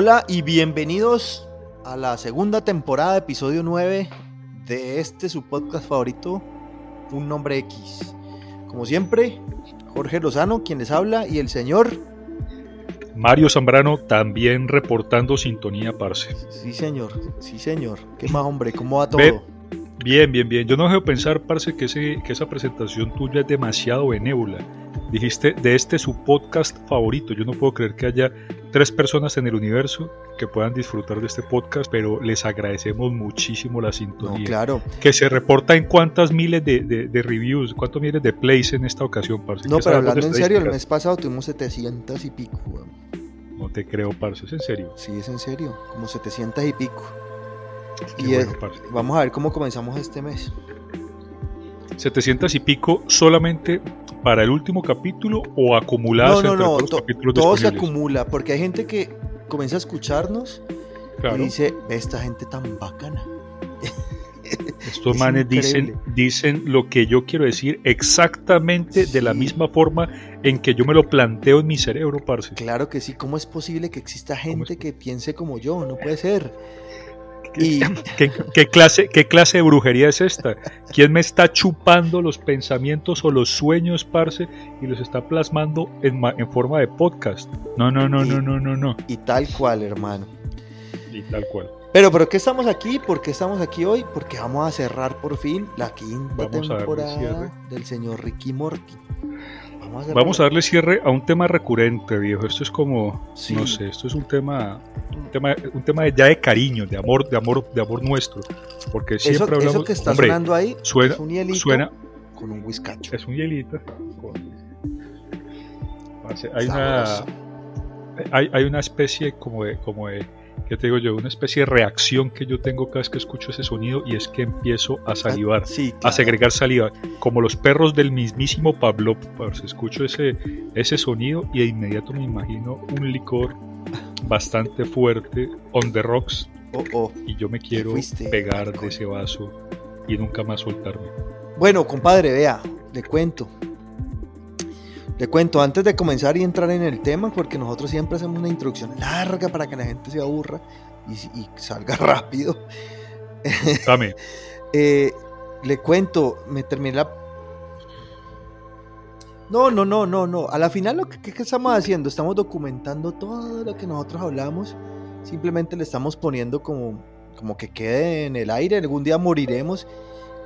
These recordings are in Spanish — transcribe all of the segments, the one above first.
Hola y bienvenidos a la segunda temporada, episodio 9 de este su podcast favorito, Un Nombre X. Como siempre, Jorge Lozano, quien les habla, y el señor Mario Zambrano también reportando sintonía, parce. Sí, señor, sí, señor. ¿Qué más, hombre? ¿Cómo va todo? bien, bien, bien. Yo no dejo pensar, parce, que, ese, que esa presentación tuya es demasiado benévola. Dijiste de este su podcast favorito. Yo no puedo creer que haya tres personas en el universo que puedan disfrutar de este podcast, pero les agradecemos muchísimo la sintonía. claro. Que se reporta en cuántas miles de, reviews, cuántos miles de plays en esta ocasión, parce. No, pero hablando en serio, el mes pasado tuvimos 700 y pico, No te creo, parce, ¿es en serio? Sí, es en serio, como 700 y pico. y vamos a ver cómo comenzamos este mes. 700 y pico solamente para el último capítulo o acumuladas no, no, no, los capítulos todo se acumula porque hay gente que comienza a escucharnos y dice esta gente tan bacana estos manes dicen, dicen lo que yo quiero decir exactamente de la misma forma en que yo me lo planteo en mi cerebro, parce. Claro que sí, ¿cómo es posible que exista gente que piense como yo? No puede ser. ¿Qué, clase, ¿Qué clase de brujería es esta? ¿Quién me está chupando los pensamientos o los sueños, parce, y los está plasmando en, en forma de podcast? No, no, no, no, no, no, no. Y tal cual, hermano. Y tal cual. Pero, ¿por qué estamos aquí? ¿Por qué estamos aquí hoy? Porque vamos a cerrar por fin la quinta temporada del señor Ricky Morty. Vamos a, darle cierre a un tema recurrente, viejo. Esto es como, no sé, esto es un tema, un tema, un tema ya de cariño, de amor, de amor, de amor nuestro. Porque siempre eso, hablamos. Eso que está sonando ahí suena, es un hielito suena, con un whiskacho. Es un hielito. Hay una, hay, hay una especie como de, como de ¿qué te digo yo? Una especie de reacción que yo tengo cada vez que escucho ese sonido y es que empiezo a salivar, a segregar saliva, como los perros del mismísimo Pablo. Pues, escucho ese, ese sonido y de inmediato me imagino un licor bastante fuerte, on the rocks, oh, oh. y yo me quiero pegar de ese vaso y nunca más soltarme. Bueno, compadre, vea, le cuento. Le cuento, antes de comenzar y entrar en el tema, porque nosotros siempre hacemos una introducción larga para que la gente se aburra y, salga rápido. Dame. Eh, le cuento, me terminé la... No, no, no, no, no. A la final lo que, estamos haciendo, estamos documentando todo lo que nosotros hablamos. Simplemente le estamos poniendo como, como que quede en el aire. Algún día moriremos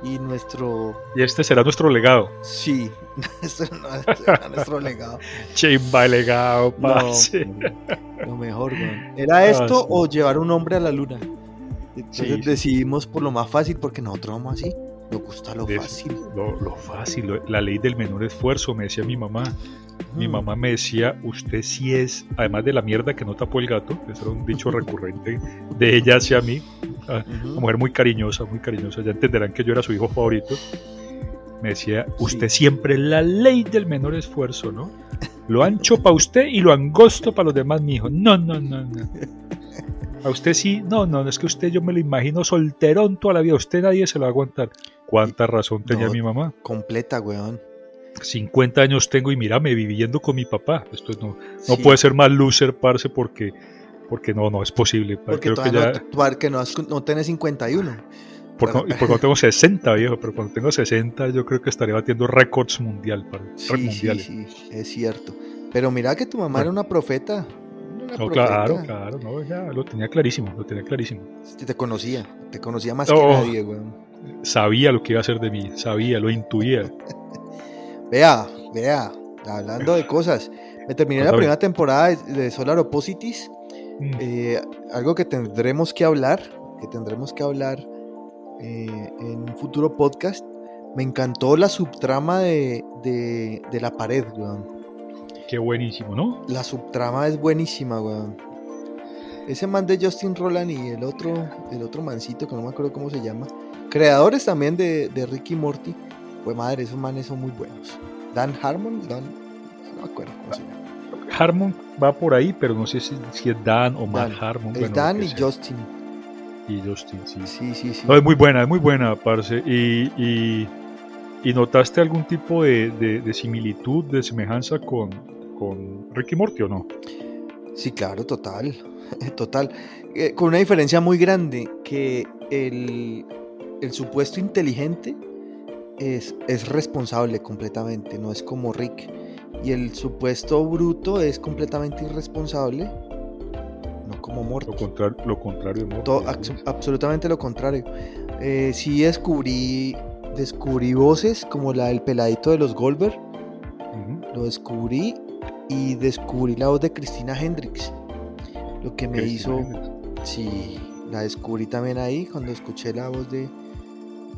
y nuestro... Y este será nuestro legado. Sí, será nuestro legado. Chimba legado, no, Lo mejor, ¿Era ah, esto o llevar un hombre a la luna? Entonces decidimos por lo más fácil porque nosotros vamos así. Nos gusta lo fácil. Lo, fácil, la ley del menor esfuerzo, me decía mi mamá. Mi mm. mamá me decía, usted sí es, además de la mierda que no tapó el gato, eso era un dicho recurrente de ella hacia mí, ah, una mujer muy cariñosa, muy cariñosa, ya entenderán que yo era su hijo favorito. Me decía, usted siempre la ley del menor esfuerzo, ¿no? Lo ancho para usted y lo angosto para los demás, mi hijo. No, no, no, no. A usted sí, no, no, es que usted yo me lo imagino solterón toda la vida, usted nadie se lo va a aguantar. ¿Cuánta razón tenía mi mamá? Completa, weón. 50 años tengo y mírame viviendo con mi papá. Esto no, no puede ser más loser, parce, porque, porque no, no es posible. Porque Creo que ya... no, no, no tenés 51. Porque, y porque no tengo 60, viejo, pero cuando tengo 60 yo creo que estaría batiendo récords mundial, para, sí, mundiales. Sí, sí, es cierto. Pero mira que tu mamá era una profeta. no, claro, claro, no, ya lo tenía clarísimo, lo tenía clarísimo. Te conocía, te conocía más que nadie, weón. Sabía lo que iba a hacer de mí, sabía, lo intuía. Vea, vea, hablando de cosas. Me terminé la primera temporada de Solar Opposites. Mm. Eh, algo que tendremos que hablar, que tendremos que hablar eh, en un futuro podcast. Me encantó la subtrama de, la pared, weón. Qué buenísimo, ¿no? La subtrama es buenísima, weón. Ese man de Justin Roland y el otro, el otro mancito que no me acuerdo cómo se llama. Creadores también de, de Ricky Morty. Pues madre, esos manes son muy buenos. Dan Harmon, Dan, no me acuerdo cómo se llama. Harmon va por ahí, pero no sé si, si es Dan o Matt Harmon. Es Dan y Justin. Y Justin, sí. Sí, sí, sí. No, es muy buena, es muy buena, parce. Y, y, y notaste algún tipo de, de, de similitud, de semejanza con, con Ricky Morty o no? Sí, claro, total. Total. Eh, con una diferencia muy grande, que el, el supuesto inteligente es, es, responsable completamente, no es como Rick. Y el supuesto bruto es completamente irresponsable, como Morty. Lo, contrario, lo contrario de Todo, absolutamente lo contrario. Eh, sí descubrí, descubrí voces como la del peladito de los Goldberg. Uh -huh. Lo descubrí y descubrí la voz de Cristina Hendricks. Lo que me Cristina hizo. Sí, la descubrí también ahí cuando escuché la voz de,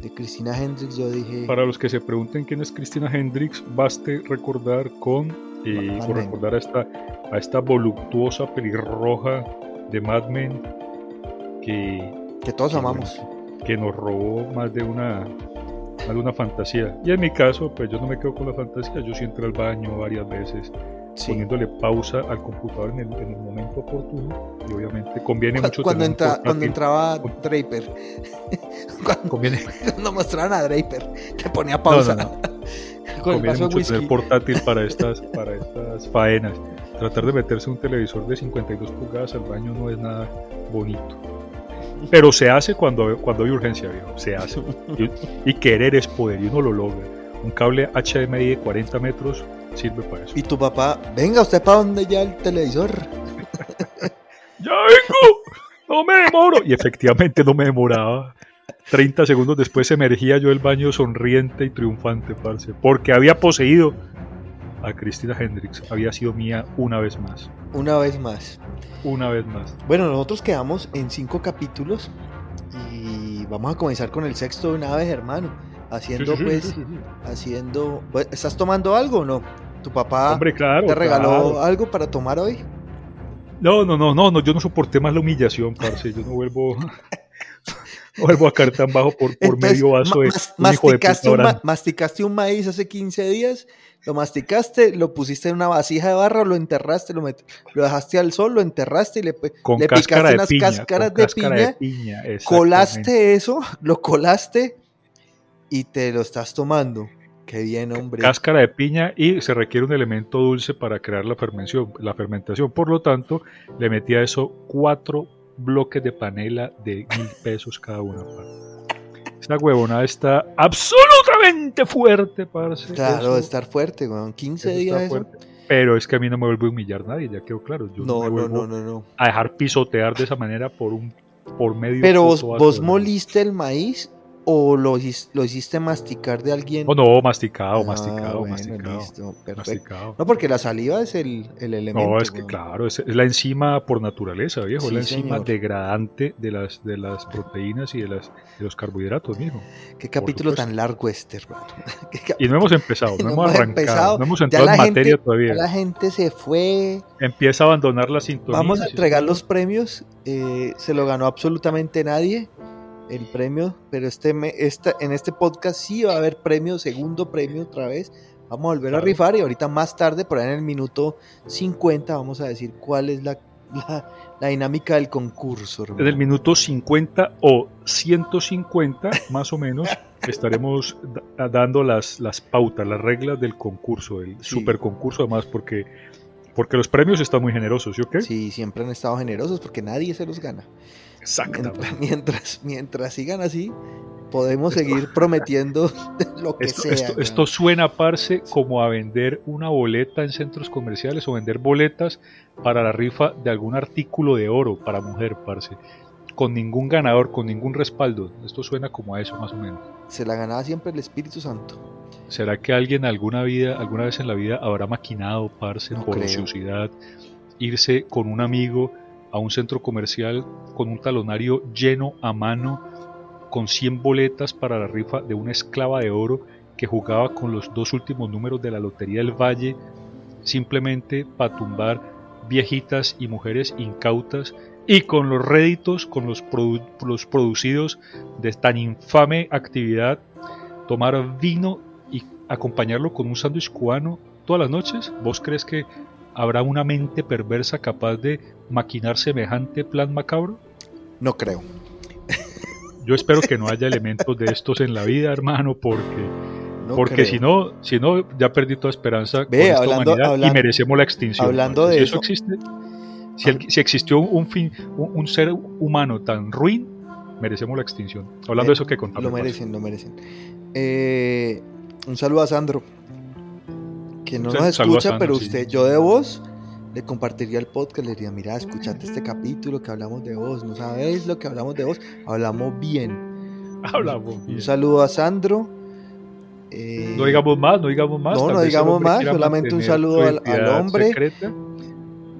de Cristina Hendricks. Yo dije. Para los que se pregunten quién es Cristina Hendricks, baste recordar con. Eh, o recordar a esta, a esta voluptuosa pelirroja de Mad Men que. Que todos que amamos. Nos, que nos robó más de una más de una fantasía. Y en mi caso, pues yo no me quedo con la fantasía, yo sí entré al baño varias veces, sí. poniéndole pausa al computador en el, en el, momento oportuno y obviamente conviene cuando, mucho cuando, entra, cuando entraba Draper cuando, conviene cuando mostraban a Draper te ponía pausa no, no, no. conviene mucho whisky. tener portátil para estas para estas faenas tratar de meterse un televisor de 52 pulgadas al baño no es nada bonito pero se hace cuando, cuando hay urgencia viejo se hace y, y querer es poder y uno lo logra un cable HDMI de 40 metros sirve para eso. Y tu papá, venga usted para donde ya el televisor. ya vengo, no me demoro. Y efectivamente no me demoraba. 30 segundos después emergía yo del baño sonriente y triunfante, parce, porque había poseído a Cristina Hendricks. Había sido mía una vez más. Una vez más. Una vez más. Bueno, nosotros quedamos en cinco capítulos y vamos a comenzar con el sexto de una vez, hermano haciendo sí, sí, pues sí, haciendo pues, estás tomando algo o no tu papá Hombre, claro, te regaló claro. algo para tomar hoy no no no no no yo no soporté más la humillación parce yo no vuelvo vuelvo a caer tan bajo por, por Entonces, medio vaso de mas, un hijo masticaste, de un ma masticaste un maíz hace 15 días lo masticaste, lo pusiste en una vasija de barro, lo enterraste, lo, met... lo dejaste al sol, lo enterraste y le, con le picaste unas piña, cáscaras de cáscara piña, de piña colaste eso, lo colaste y te lo estás tomando. Qué bien, hombre. Cáscara de piña y se requiere un elemento dulce para crear la fermentación. La fermentación. Por lo tanto, le metí a eso cuatro bloques de panela de mil pesos cada una. Esta huevonada está absolutamente fuerte, parce. Claro, eso, estar fuerte, con 15 días. Eso. Pero es que a mí no me vuelve a humillar nadie, ya quedó claro. Yo no, no, me no, no, no, no, a dejar pisotear de esa manera por un por medio Pero vos, vos moliste el maíz o lo, lo hiciste masticar de alguien? Oh, no, masticado, masticado, ah, bueno, masticado. Listo, perfecto. masticado. No, porque la saliva es el, el elemento. No, es que ¿no? claro, es, es, la enzima por naturaleza, viejo, Sí, es la enzima señor. degradante de las, de las proteínas y de, las, de los carbohidratos, viejo. Qué capítulo tan largo este, hermano. Y no hemos empezado, no, No hemos arrancado, empezado, no hemos ya entrado en gente- materia todavía. La gente se fue. Empieza a abandonar la sintonía. Vamos a entregar los premios. eh, se lo ganó absolutamente nadie el premio, pero este, me, esta, en este podcast sí va a haber premio, segundo premio otra vez. Vamos a volver Claro. a rifar y ahorita más tarde, por ahí en el minuto 50, vamos a decir cuál es la, la, la dinámica del concurso. hermano. En el minuto 50 o 150, más o menos, estaremos da- dando las, las pautas, las reglas del concurso, el Sí. super concurso, además, porque, porque los premios están muy generosos, ¿sí o qué? Sí, siempre han estado generosos porque nadie se los gana. Exactamente. Mientras, mientras, mientras sigan así, podemos seguir prometiendo lo que Esto, sea. esto, suena, parce, como a vender una boleta en centros comerciales o vender boletas para la rifa de algún artículo de oro para mujer, parce. Con ningún ganador, con ningún respaldo. Esto suena como a eso, más o menos. Se la ganaba siempre el Espíritu Santo. ¿Será que alguien alguna vida, alguna vez en la vida habrá maquinado, parce, No por ociosidad, irse con un amigo a un centro comercial con un talonario lleno a mano, con 100 boletas para la rifa de una esclava de oro que jugaba con los dos últimos números de la Lotería del Valle, simplemente para tumbar viejitas y mujeres incautas y con los réditos, con los, los producidos de tan infame actividad, tomar vino y acompañarlo con un sándwich cubano todas las noches, ¿vos crees que habrá una mente perversa capaz de maquinar semejante plan macabro? No creo. Yo espero que no haya elementos de estos en la vida, hermano, porque porque si no, si no, ya perdí toda esperanza con esta humanidad y merecemos la extinción. Hablando de eso, existe, si, existió un, fin, un, ser humano tan ruin, merecemos la extinción. Hablando de eso que contamos. Lo merecen, lo merecen. Eh, un saludo a Sandro, que no nos escucha, pero usted, yo de vos, le compartiría el podcast, le diría, mira, escuchate este capítulo que hablamos de vos, no sabéis lo que hablamos de vos, hablamos bien. Hablamos bien. Un saludo a Sandro. Eh, no digamos más, no digamos más. No, no digamos más, solamente un saludo al, hombre.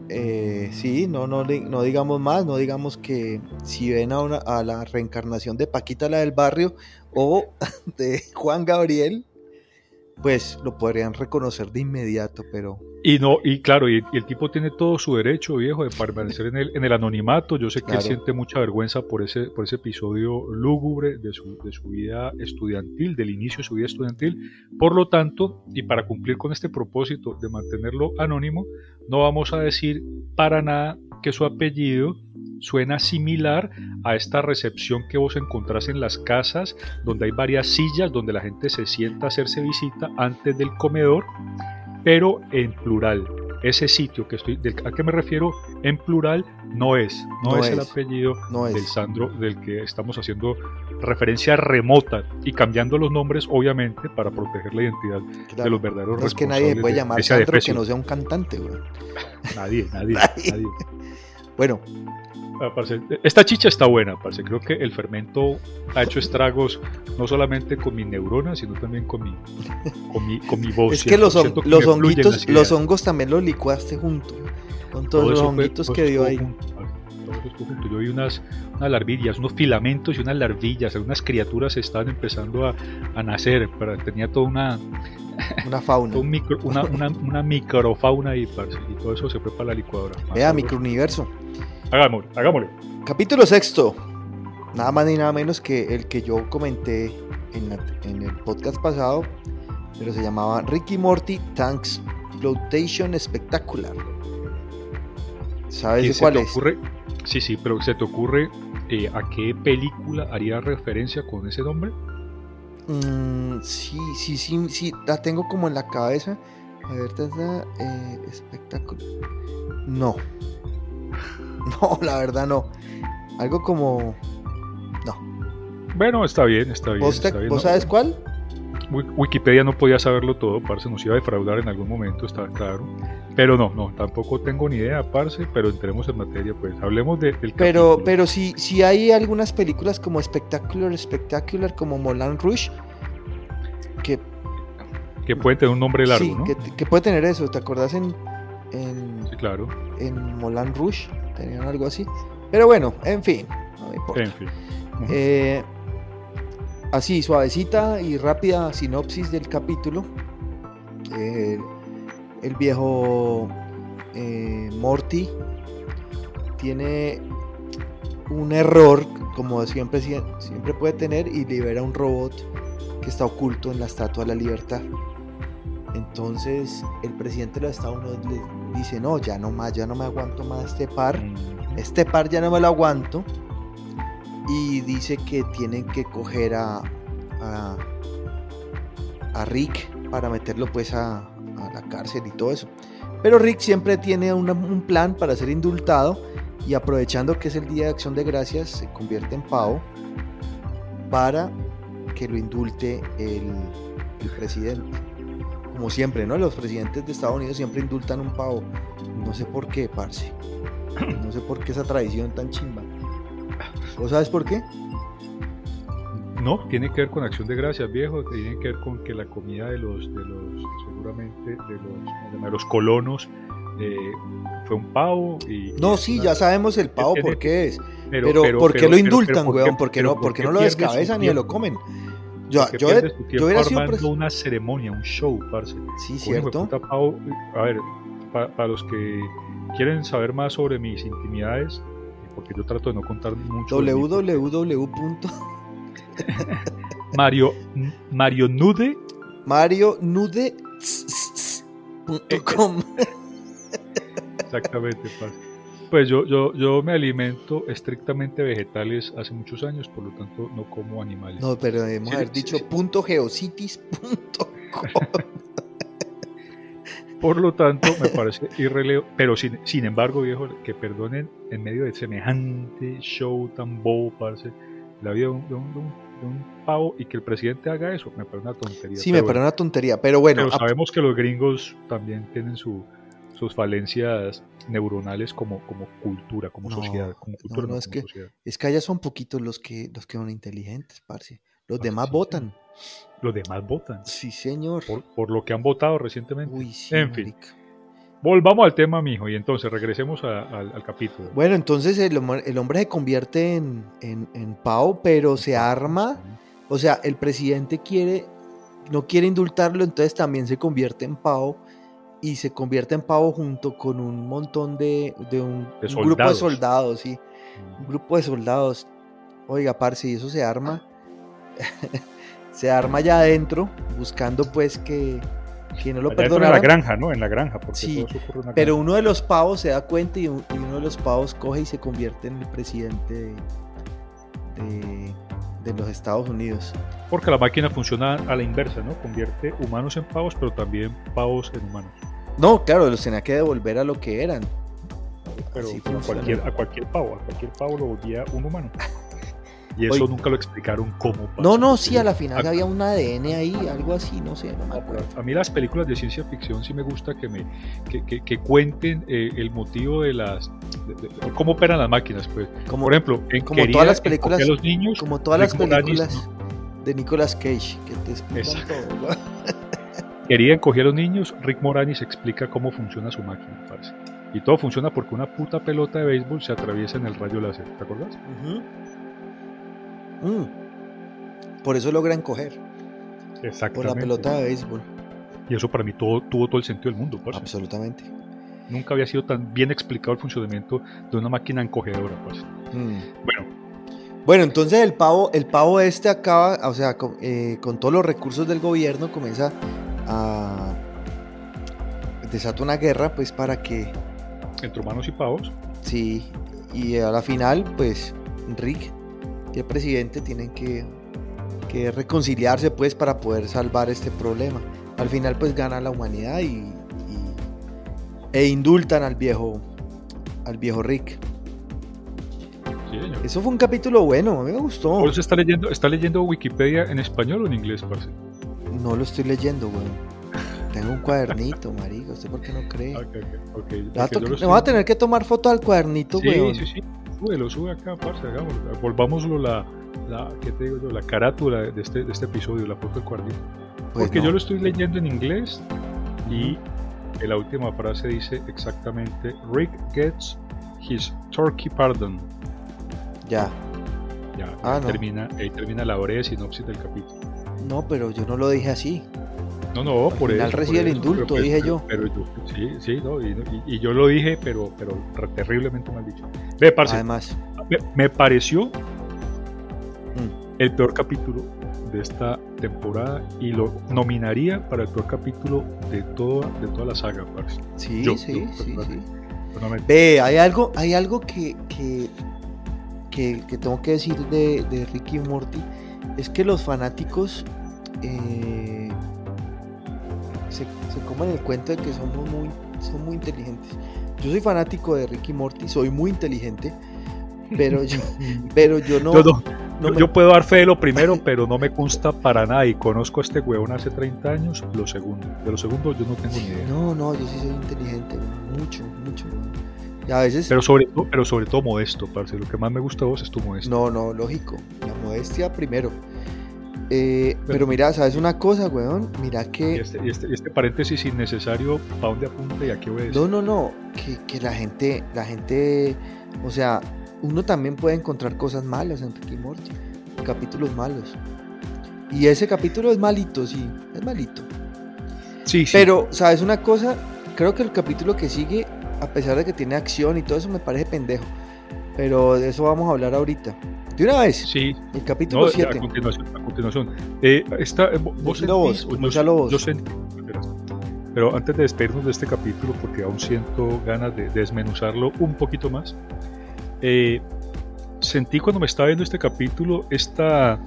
Eh, sí, no, no, no digamos más, no digamos que si ven a, una, a la reencarnación de Paquita la del barrio o de Juan Gabriel, pues lo podrían reconocer de inmediato, pero... Y no, y claro, y, el tipo tiene todo su derecho, viejo, de permanecer en el, en el anonimato. Yo sé que él siente mucha vergüenza por ese, por ese episodio lúgubre de su, de su vida estudiantil, del inicio de su vida estudiantil. Por lo tanto, y para cumplir con este propósito de mantenerlo anónimo, no vamos a decir para nada que su apellido suena similar a esta recepción que vos encontrás en las casas, donde hay varias sillas donde la gente se sienta a hacerse visita antes del comedor, pero en plural. Ese sitio que estoy, del, a qué me refiero en plural, no es, no, es, el apellido del Sandro del que estamos haciendo referencia remota y cambiando los nombres, obviamente, para proteger la identidad de los verdaderos no es que nadie puede llamar Sandro que no sea un cantante, nadie, nadie. nadie. Bueno, Ah, esta chicha está buena, parce. Creo que el fermento ha hecho estragos no solamente con mis neuronas, sino también con mi, con mi, voz. Es que los, los honguitos, los hongos también los licuaste junto, con todos los honguitos que dio ahí. Yo vi unas, unas larvillas, unos filamentos y unas larvillas, algunas criaturas estaban empezando a, a nacer, pero tenía toda una, una fauna. una, una, una, microfauna y, y todo eso se fue para la licuadora. Vea, microuniverso. Hagámoslo, hagámoslo. Capítulo sexto. Nada más ni nada menos que el que yo comenté en, el podcast pasado, pero se llamaba Ricky Morty Tanks Flotation Spectacular. ¿Sabes cuál es? Ocurre? Sí, sí, pero ¿se te ocurre eh, a qué película haría referencia con ese nombre? Mm, sí, sí, sí, sí, la tengo como en la cabeza. A ver, eh, espectáculo. No. No, la verdad no. Algo como. No. Bueno, está bien, está bien. ¿Vos, sabes cuál? Wikipedia no podía saberlo todo, Parce, nos iba a defraudar en algún momento, está claro. Pero no, no, tampoco tengo ni idea, Parce, pero entremos en materia, pues hablemos de, del Pero, pero si, si hay algunas películas como Spectacular, Spectacular, como Moulin Rouge, que... Que pueden tener un nombre largo, sí, ¿no? Que, que puede tener eso, ¿te acordás en... en sí, claro. En Moulin Rouge? tenían algo así. Pero bueno, en fin, no me importa. Eh, así, suavecita y rápida sinopsis del capítulo. Eh, el viejo eh, Morty tiene un error, como siempre, siempre puede tener, y libera un robot que está oculto en la Estatua de la Libertad. Entonces el presidente de los Estados Unidos le dice, no, ya no más, ya no me aguanto más este par, este par ya no me lo aguanto. Y dice que tienen que coger a, a, Rick para meterlo pues a, la cárcel y todo eso. Pero Rick siempre tiene un plan para ser indultado y aprovechando que es el Día de Acción de Gracias, se convierte en pavo para que lo indulte el presidente como siempre, ¿no? Los presidentes de Estados Unidos siempre indultan un pavo. No sé por qué, parce. No sé por qué esa tradición tan chimba. ¿Vos sabes por qué? No, tiene que ver con acción de gracias, viejo. Tiene que ver con que la comida de los, de los seguramente, de los, de los colonos eh, fue un pavo. Y, no, sí, ya sabemos el pavo por qué es. Pero, ¿por qué lo indultan, weón? ¿Por qué no, por qué no lo descabezan ni lo comen? Yo, yo, yo era armando una ceremonia, un show, parce. Sí, cierto. a ver, para, los que quieren saber más sobre mis intimidades, porque yo trato de no contar mucho. www. Mario, Mario Nude. Mario Nude. Exactamente, Pues yo, yo, yo me alimento estrictamente vegetales hace muchos años, por lo tanto no como animales. No, pero debemos haber dicho punto Por lo tanto, me parece irrelevante. Pero sin, sin embargo, viejo, que perdonen en medio de semejante show tan bobo, parce, la vida de un, de un, pavo y que el presidente haga eso, me parece una tontería. Sí, me parece una tontería, pero bueno. Pero sabemos que los gringos también tienen su, sus falencias neuronales como, como cultura, como sociedad. Como cultura, no, es, que, es que allá son poquitos los que, los que son inteligentes, parce. Los demás votan. Los demás votan. Sí, señor. Por, lo que han votado recientemente. Uy, sí, en fin. Volvamos al tema, mijo, y entonces regresemos al, capítulo. Bueno, entonces el, hombre se convierte en, en, Pau, pero se arma. O sea, el presidente quiere, no quiere indultarlo, entonces también se convierte en Pau y se convierte en pavo junto con un montón de, de un, grupo de soldados, sí. Un grupo de soldados. Oiga, parce, y eso se arma. se arma ya adentro, buscando pues que, que no lo perdonaran. En la granja, ¿no? En la granja, porque sí, pero uno de los pavos se da cuenta y, uno de los pavos coge y se convierte en el presidente de de los Estados Unidos. Porque la máquina funciona a la inversa, ¿no? Convierte humanos en pavos, pero también pavos en humanos. No, claro, los tenía que devolver a lo que eran. Pero a cualquier, a cualquier pavo, a cualquier pavo lo volvía un humano. Y eso nunca lo explicaron cómo No, no, sí, a la final había un ADN ahí, algo así, no sé, no me acuerdo. A mí las películas de ciencia ficción sí me gusta que me que, que, cuenten eh, el motivo de las cómo operan las máquinas, pues. Como, Por ejemplo, en como todas las películas los niños, como todas las películas de Nicolas Cage que te explican todo. Querían coger a los niños, Rick Moranis explica cómo funciona su máquina, parece. Y todo funciona porque una puta pelota de béisbol se atraviesa en el rayo láser, ¿te acuerdas? Mm. Por eso logran coger. Exactamente. Por la pelota de béisbol. Y eso para mí todo, tuvo todo el sentido del mundo. Absolutamente. Nunca había sido tan bien explicado el funcionamiento de una máquina encogedora. Pues. Bueno. Bueno, entonces el pavo, el pavo este acaba, o sea, con, eh, con todos los recursos del gobierno comienza a desata una guerra, pues para que entre humanos y pavos. Sí, y a la final, pues Rick el presidente tienen que, reconciliarse pues para poder salvar este problema. Al final pues gana la humanidad y, e indultan al viejo al viejo Rick. Eso fue un capítulo bueno, a mí me gustó. ¿Vos está leyendo, está leyendo Wikipedia en español o en inglés, parce? No lo estoy leyendo, weón. Tengo un cuadernito, marico. ¿Usted por qué no cree? Okay, Me voy a tener que tomar fotos al cuadernito, sí, Sí, sí, lo sube acá, parce, hagámoslo. Volvámoslo la, la, ¿qué te digo yo? la carátula de este, de este episodio, la foto del cuadrito. Pues Porque yo lo estoy leyendo en inglés y en la última frase dice exactamente Rick gets his turkey pardon. Ya. Ya, ah, ahí, termina, ahí termina la breve sinopsis del capítulo. No, pero yo no lo dije así. No, no, por final eso. recibe el indulto, pues, dije yo. Pero, yo, sí, sí, no, y, yo lo dije, pero, pero terriblemente mal dicho. Ve, parce, Además, me, pareció mm. el peor capítulo de esta temporada y lo nominaría para el peor capítulo de toda, de toda la saga, parce. Sí, sí, sí, sí. Ve, hay algo, hay algo que, que, que, tengo que decir de, de Ricky y Morty, es que los fanáticos eh, se, comen el cuento de que somos muy, son muy inteligentes. Yo soy fanático de Ricky Morty, soy muy inteligente, pero yo, pero yo no. Yo, puedo dar fe de lo primero, pero no me consta para nada. Y conozco a este huevón hace 30 años, lo segundo. De lo segundo yo no tengo ni idea. No, no, yo sí soy inteligente, mucho, mucho. Y a veces... Pero sobre, todo, pero sobre todo modesto, parce. Lo que más me gusta de vos es tu modesto. No, no, lógico. La modestia primero. Eh, pero mira, ¿sabes una cosa, weón? Mira que... Este, este, este, paréntesis innecesario, ¿para dónde apunta y a qué obedece? No, no, no, que, que, la gente, la gente, o sea, uno también puede encontrar cosas malas en Ricky Morty, capítulos malos. Y ese capítulo es malito, sí, es malito. Sí, sí. Pero, ¿sabes una cosa? Creo que el capítulo que sigue a pesar de que tiene acción y todo eso, me parece pendejo. Pero de eso vamos a hablar ahorita. De una vez. Sí. El capítulo 7. a continuación. A continuación. Eh, esta, eh, vos, vos, yo, yo, sentí, pero antes de despedirnos de este capítulo, porque aún siento ganas de desmenuzarlo un poquito más, eh, sentí cuando me estaba viendo este capítulo esta,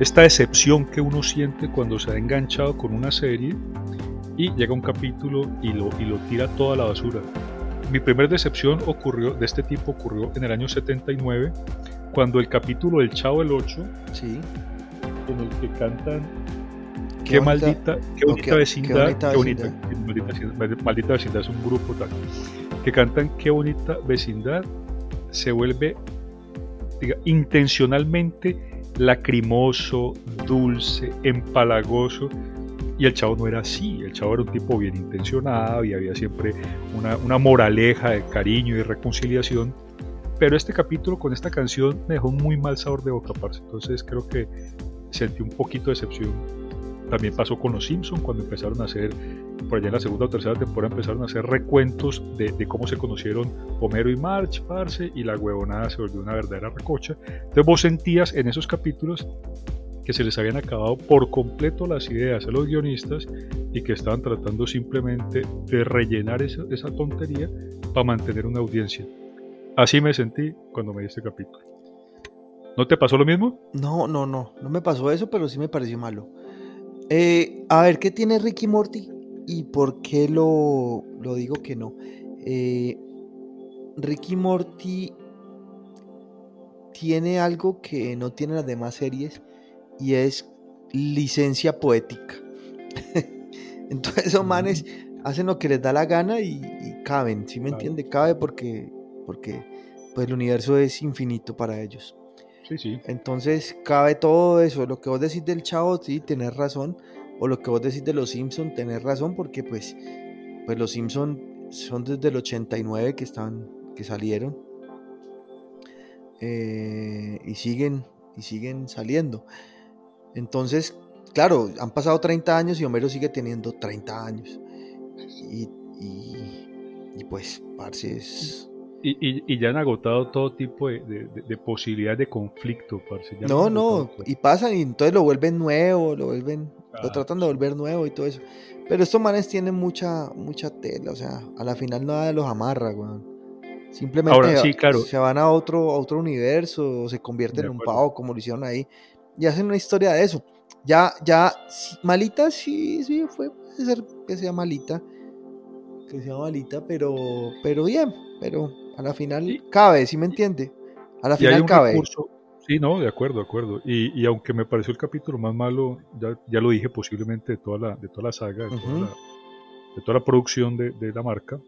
esta decepción que uno siente cuando se ha enganchado con una serie y llega un capítulo y lo, y lo tira toda la basura. Mi primera decepción ocurrió, de este tipo ocurrió en el año 79, cuando el capítulo del Chavo el 8, sí. en el que cantan Qué, maldita, qué bonita vecindad, qué bonita, maldita, vecindad es un grupo tal, que cantan qué bonita vecindad se vuelve diga, intencionalmente lacrimoso, dulce, empalagoso. Y el chavo no era así, el chavo era un tipo bien intencionado y había siempre una, una moraleja de cariño y reconciliación. Pero este capítulo con esta canción me dejó muy mal sabor de boca, parce. Entonces creo que sentí un poquito de decepción también pasó con los Simpsons cuando empezaron a hacer, por allá en la segunda o tercera temporada empezaron a hacer recuentos de, cómo se conocieron Homero y March, parce, y la huevonada se volvió una verdadera recocha. Entonces vos sentías en esos capítulos que se les habían acabado por completo las ideas a los guionistas y que estaban tratando simplemente de rellenar esa, esa tontería para mantener una audiencia. Así me sentí cuando me di este capítulo. ¿No te pasó lo mismo? No, no, no, no me pasó eso, pero sí me pareció malo. Eh, a ver, ¿qué tiene Ricky Morty? ¿Y por qué lo, digo que no? Eh, Ricky Morty tiene algo que no tienen las demás series y es licencia poética. Entonces esos manes hacen lo que les da la gana y, caben, ¿sí me entiende? Cabe porque, porque pues el universo es infinito para ellos. Entonces cabe todo eso. Lo que vos decís del chavo, sí, tenés razón. O lo que vos decís de los Simpsons, tenés razón, porque pues, pues los Simpsons son desde el 89 que están, que salieron. Eh, y siguen, y siguen saliendo. Entonces, claro, han pasado 30 años y Homero sigue teniendo 30 años. Y, y, pues, parce, es y, ya han agotado todo tipo de, de, posibilidades de conflicto, parce. no, no, y pasan y entonces lo vuelven nuevo, lo vuelven, lo tratan de volver nuevo y todo eso. Pero estos manes tienen mucha, mucha tela, o sea, a la final nada de los amarra, weón. Simplemente se van a otro, a otro universo o se convierten en un pavo como lo hicieron ahí y hacen una historia de eso. Ya, ya, malita sí, sí, fue, puede ser que sea malita, que sea malita, pero, pero bien, pero a la final cabe, ¿sí me entiende? A la final cabe. sí, no, de acuerdo, de acuerdo. Y, aunque me pareció el capítulo más malo, ya, ya, lo dije posiblemente de toda la, de toda la saga, de, toda, la, producción de, la marca,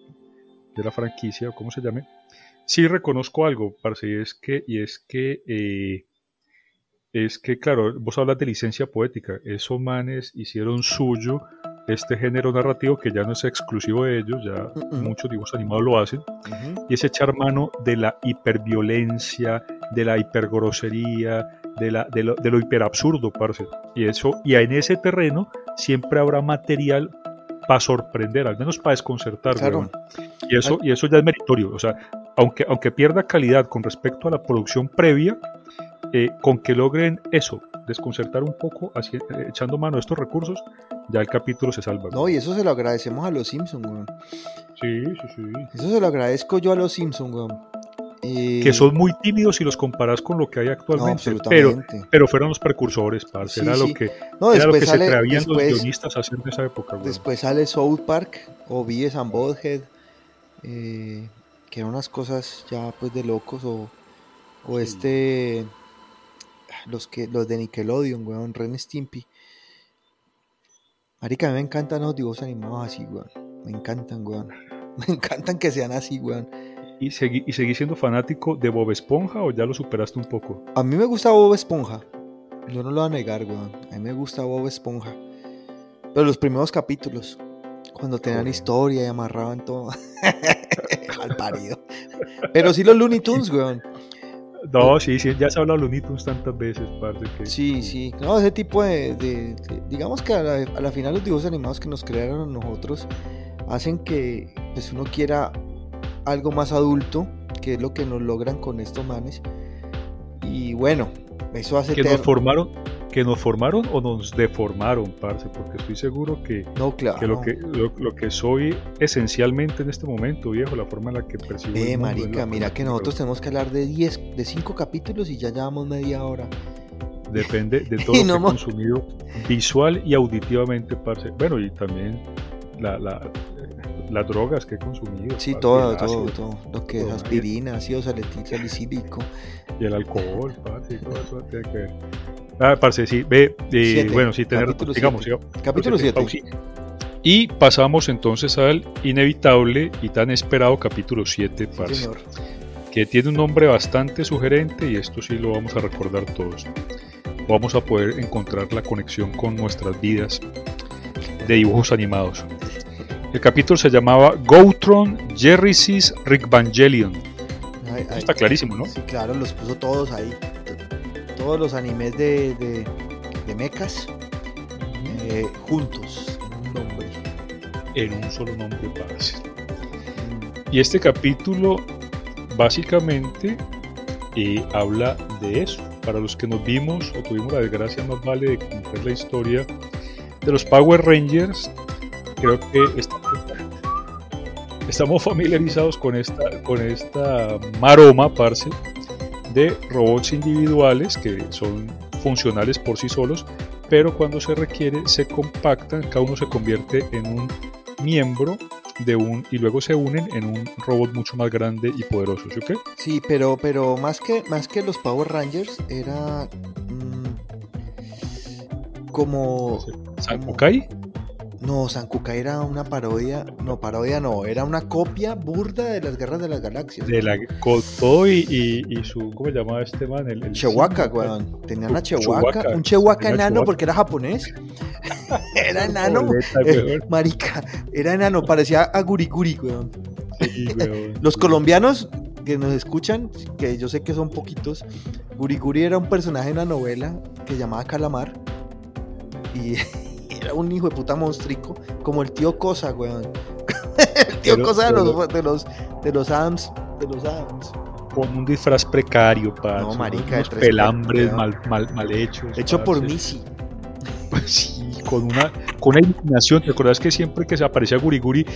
de la franquicia, o como se llame, sí reconozco algo, parce, y es que, y es que eh, es que, claro, vos hablas de licencia poética. Esos manes hicieron suyo este género narrativo que ya no es exclusivo de ellos, ya muchos dibujos animados lo hacen, y es echar mano de la hiperviolencia, de la hipergrosería, de, la, de, lo, de lo hiperabsurdo, parce. Y, eso, y en ese terreno siempre habrá material para sorprender, al menos para desconcertar. Y, eso, y eso ya es meritorio. O sea, aunque, aunque pierda calidad con respecto a la producción previa, eh, con que logren eso, desconcertar un poco, así, eh, echando mano a estos recursos, ya el capítulo se salva. No, y eso se lo agradecemos a los Simpsons, weón. Sí, sí, sí. Eso se lo agradezco yo a los Simpsons, weón. Que son muy tímidos si los comparas con lo que hay actualmente. pero, pero fueron los precursores, parce. era, lo que, era lo que se atrevían los guionistas a hacer en esa época. Después sale South Park o Beavis and Butthead, eh, que eran unas cosas ya pues de locos. O, o este los que los de Nickelodeon, weón, Ren Stimpy. Marica, a mí me encantan los dibujos animados así, weón. Me encantan, weón. Me encantan que sean así, weón. ¿Y seguí, ¿Y seguís siendo fanático de Bob Esponja o ya lo superaste un poco? A mí me gusta Bob Esponja. Yo no lo voy a negar, weón. A mí me gusta Bob Esponja. Pero los primeros capítulos, cuando tenían historia y amarraban todo. Al parido. Pero sí los Looney Tunes, weón. No, sí, sí, ya se ha hablado de Looney Tunes tantas veces, parce. Que... Sí, sí, no, ese tipo de, digamos que a la, final los dibujos animados que nos crearon nosotros hacen que pues uno quiera algo más adulto, que es lo que nos logran con estos manes. Y bueno, eso hace... Que nos formaron, que nos formaron o nos deformaron, parce, porque estoy seguro que, no, claro. que, lo, que lo, que soy esencialmente en este momento, viejo, la forma en la que percibo. Eh, marica, mira que nosotros tenemos que hablar de 10, de 5 capítulos y ya llevamos media hora. Depende de todo lo que he consumido visual y auditivamente, parce. Bueno, y también la, la, las drogas que he consumido. Sí, todo, todo, todo. Lo que es aspirina, ácido salicílico. Y el alcohol, parce, todo eso tiene que ver. Ah, parce, sí, ve, eh, bueno, sí, tener, Capítulo digamos, siete. Capítulo parce, 7. pausi. Y pasamos entonces al inevitable y tan esperado capítulo 7, parce, señor. que tiene un nombre bastante sugerente y esto sí lo vamos a recordar todos. Vamos a poder encontrar la conexión con nuestras vidas de dibujos animados. El capítulo se llamaba Goutron Jerry's Rickvangelion. Ay, ay, Está clarísimo, ¿no? Sí, claro, los puso todos ahí. Todos los animes de, de, de mechas eh, juntos en un nombre. En un solo nombre, parce. Mm, Y este capítulo básicamente eh, habla de eso. Para los que nos vimos o tuvimos la desgracia más vale de conocer la historia de los Power Rangers, creo que estamos familiarizados con esta, con esta maroma, parce, de robots individuales que son funcionales por sí solos, pero cuando se requiere se compactan, cada uno se convierte en un miembro de un y luego se unen en un robot mucho más grande y poderoso, ¿sí o qué? Sí, pero, pero más que más que los Power Rangers era mm, como no, Sankukai era una parodia, no parodia no, era una copia burda de las Guerras de las Galaxias. de la Koto y, y, y su ¿cómo se llamaba este man? El, el Simba, weón. Tenían a Chu- Chewbacca, Chewbacca. un Tenía enano porque era japonés. era enano. Eh, marica, era enano, parecía a Guriguri, weón. Sí, weón. Los colombianos que nos escuchan, que yo sé que son poquitos, Guriguri era un personaje de una novela que llamaba Calamar. Y era un hijo de puta monstrico, como el tío Cosa, weón. el tío Pero- Cosa de, pero- los, de los de los Adams, de los Adams. Con un disfraz precario, parce, No, marica, unos de tres pelambres mal, mal, mal hechos. Hecho por parce. Missy. Pues sí, con una, con una iluminación. ¿Te acuerdas que siempre que se aparecía Guriguri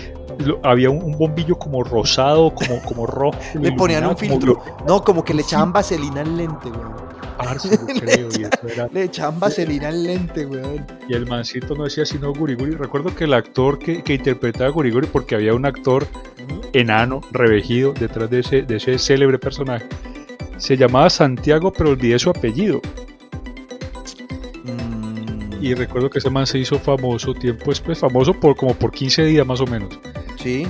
lo- había un, un bombillo como rosado, como, como rojo? Le ponían un filtro. como No, como que le echaban vaselina al lente, weón. Parce, creo, y, eso era- Le echaban vaselina al lente, weón. y el mancito no decía sino Guriguri. Recuerdo que el actor que, que interpretaba a Guriguri, porque había un actor enano, revejido, detrás de ese, de ese célebre personaje, se llamaba Santiago, pero olvidé su apellido. Mm, Y recuerdo que ese man se hizo famoso tiempo después, famoso por como por 15 días más o menos. sí,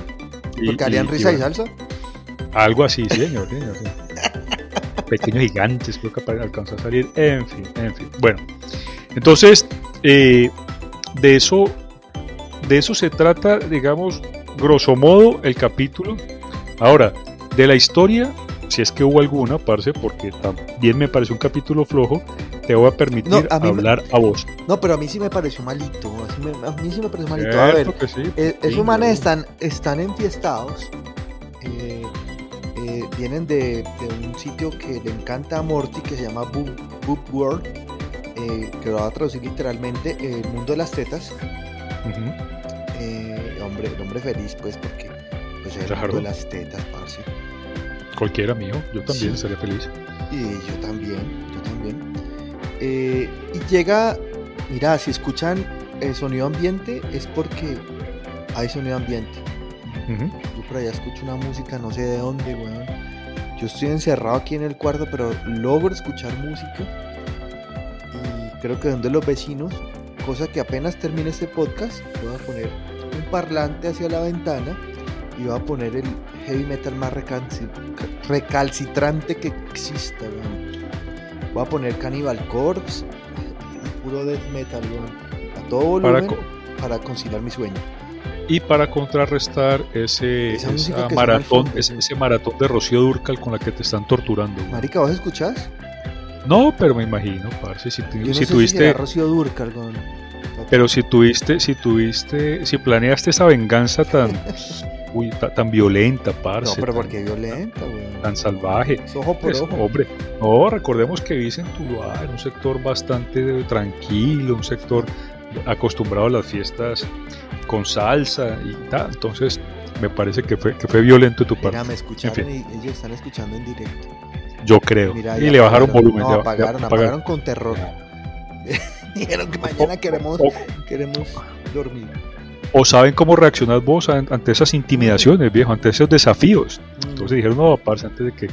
Y- porque harían y- y risa y, salsa. Algo así, sí, señor. señor, sí. Pequeños gigantes, creo que alcanzó a salir. En fin, en fin. Bueno, entonces, eh, de eso, de eso se trata, digamos, grosso modo, el capítulo. Ahora, de la historia, si es que hubo alguna, parce, porque también me parece un capítulo flojo, te voy a permitir No, a mí me- hablar a vos. No, pero a mí sí me pareció malito. así me- a mí sí me pareció malito. A ver, Cierto sí. eh, Sí, esos manes yo- están, están enfiestados. eh, vienen de, de un sitio que le encanta a Morty que se llama Boop, Boop World. eh, que lo va a traducir literalmente eh, el mundo de las tetas. Eh, hombre, el hombre feliz, pues, porque pues, el Claro. mundo de las tetas, parce. Cualquiera mío, yo también Sí. estaría feliz. Y yo también, yo también. Eh, y llega, mira, si escuchan el sonido ambiente es porque hay sonido ambiente. Yo por allá escucho una música, no sé de dónde, weón. Yo estoy encerrado aquí en el cuarto, pero logro escuchar música. Y creo que son de los vecinos, cosa que apenas termine este podcast, voy a poner un parlante hacia la ventana y voy a poner el heavy metal más recalci- recalcitrante que exista. Voy a poner Cannibal Corpse, puro death metal. A todo Para volumen co- para conciliar mi sueño. Y para contrarrestar ese, Esa esa maratón, fondo, ese, maratón de Rocío Durcal con la que te están torturando. güey. Marica, ¿vos escuchás? No, pero me imagino, parce, si, tu- Yo no si sé si tuviste, Rocío Durcal, pero si tuviste, si tuviste, si planeaste esa venganza tan, uy, tan violenta, parce. No, pero ¿por qué violenta, güey? Tan salvaje. ojo por Pues, ojo. hombre, no, recordemos que vives en Tuluá, en un sector bastante tranquilo, un sector acostumbrado a las fiestas con salsa y tal. Entonces, me parece que fue, que fue violento tu parte. Mira, me escucharon En y ellos están escuchando en directo. Yo creo. Mira, y le bajaron apagaron. volumen. No, apagaron, apagaron. apagaron con terror. Dijeron que mañana queremos, O, queremos dormir. o saben cómo reaccionar vos an- ante esas intimidaciones, viejo, ante esos desafíos. Mm. Entonces dijeron, no, parce, antes de que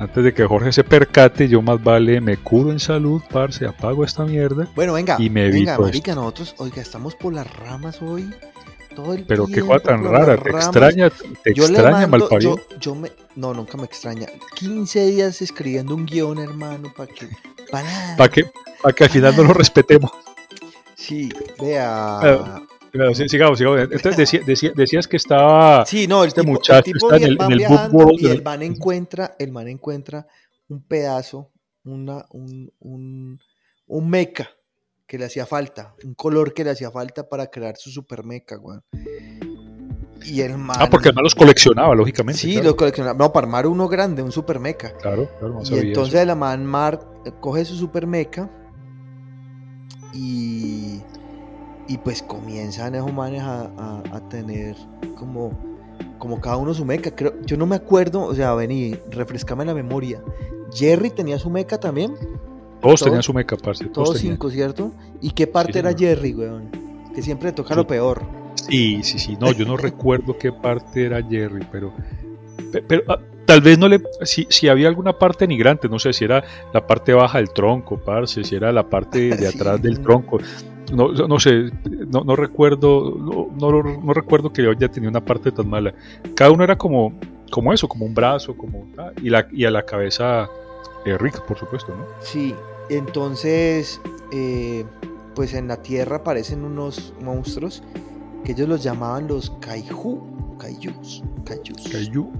antes de que Jorge se percate, yo más vale me curo en salud, parce, apago esta mierda. Bueno, venga, Y me venga, marica, nosotros, oiga, estamos por las ramas hoy. Todo el Pero qué cosa tan rara, te extraña, te Yo extraña mando- malparido. yo, yo me, no, nunca me extraña. 15 días escribiendo un guion, hermano, para que, para. Para que, para que al final no lo respetemos. Sí, vea. Sí, sigamos, sigamos. Entonces decía- decía- decías que estaba. Sí, no, el este tipo, muchacho el tipo está en el- en el viajando book world y el man encuentra, el man encuentra un pedazo, una, un, un, un meca que le hacía falta, un color que le hacía falta para crear su super meca, weón. Y el man. Ah, porque además los coleccionaba, lógicamente. Sí, claro. lo coleccionaba. No, para armar uno grande, un super meca. Claro, claro, no Y entonces la man Mar coge su super meca y, y pues comienzan esos manes a, a- a tener como, como cada uno su meca. Creo, yo no me acuerdo, o sea, vení, refrescame la memoria. Jerry tenía su meca también. Todos todo- tenían su meca, parce. Todos, todos tenían. cinco, ¿cierto? ¿Y qué parte Sí, era señor. Jerry, weón? Que siempre le toca lo peor. Sí, sí, sí. No, yo no recuerdo qué parte era Jerry, pero. pe- Pero, ah, tal vez no le. Si, si había alguna parte denigrante, no sé si era la parte baja del tronco, parce, si era la parte de Sí. atrás del tronco. No, no sé, no, no recuerdo, no, no, no recuerdo que yo haya tenido una parte tan mala. Cada uno era como, como eso, como un brazo, como ah, y la y a la cabeza eh, Rick, por supuesto, ¿no? Sí, entonces, eh, pues en la Tierra aparecen unos monstruos que ellos los llamaban los Kaiju, Kaijus, Kaijus. Kaiju.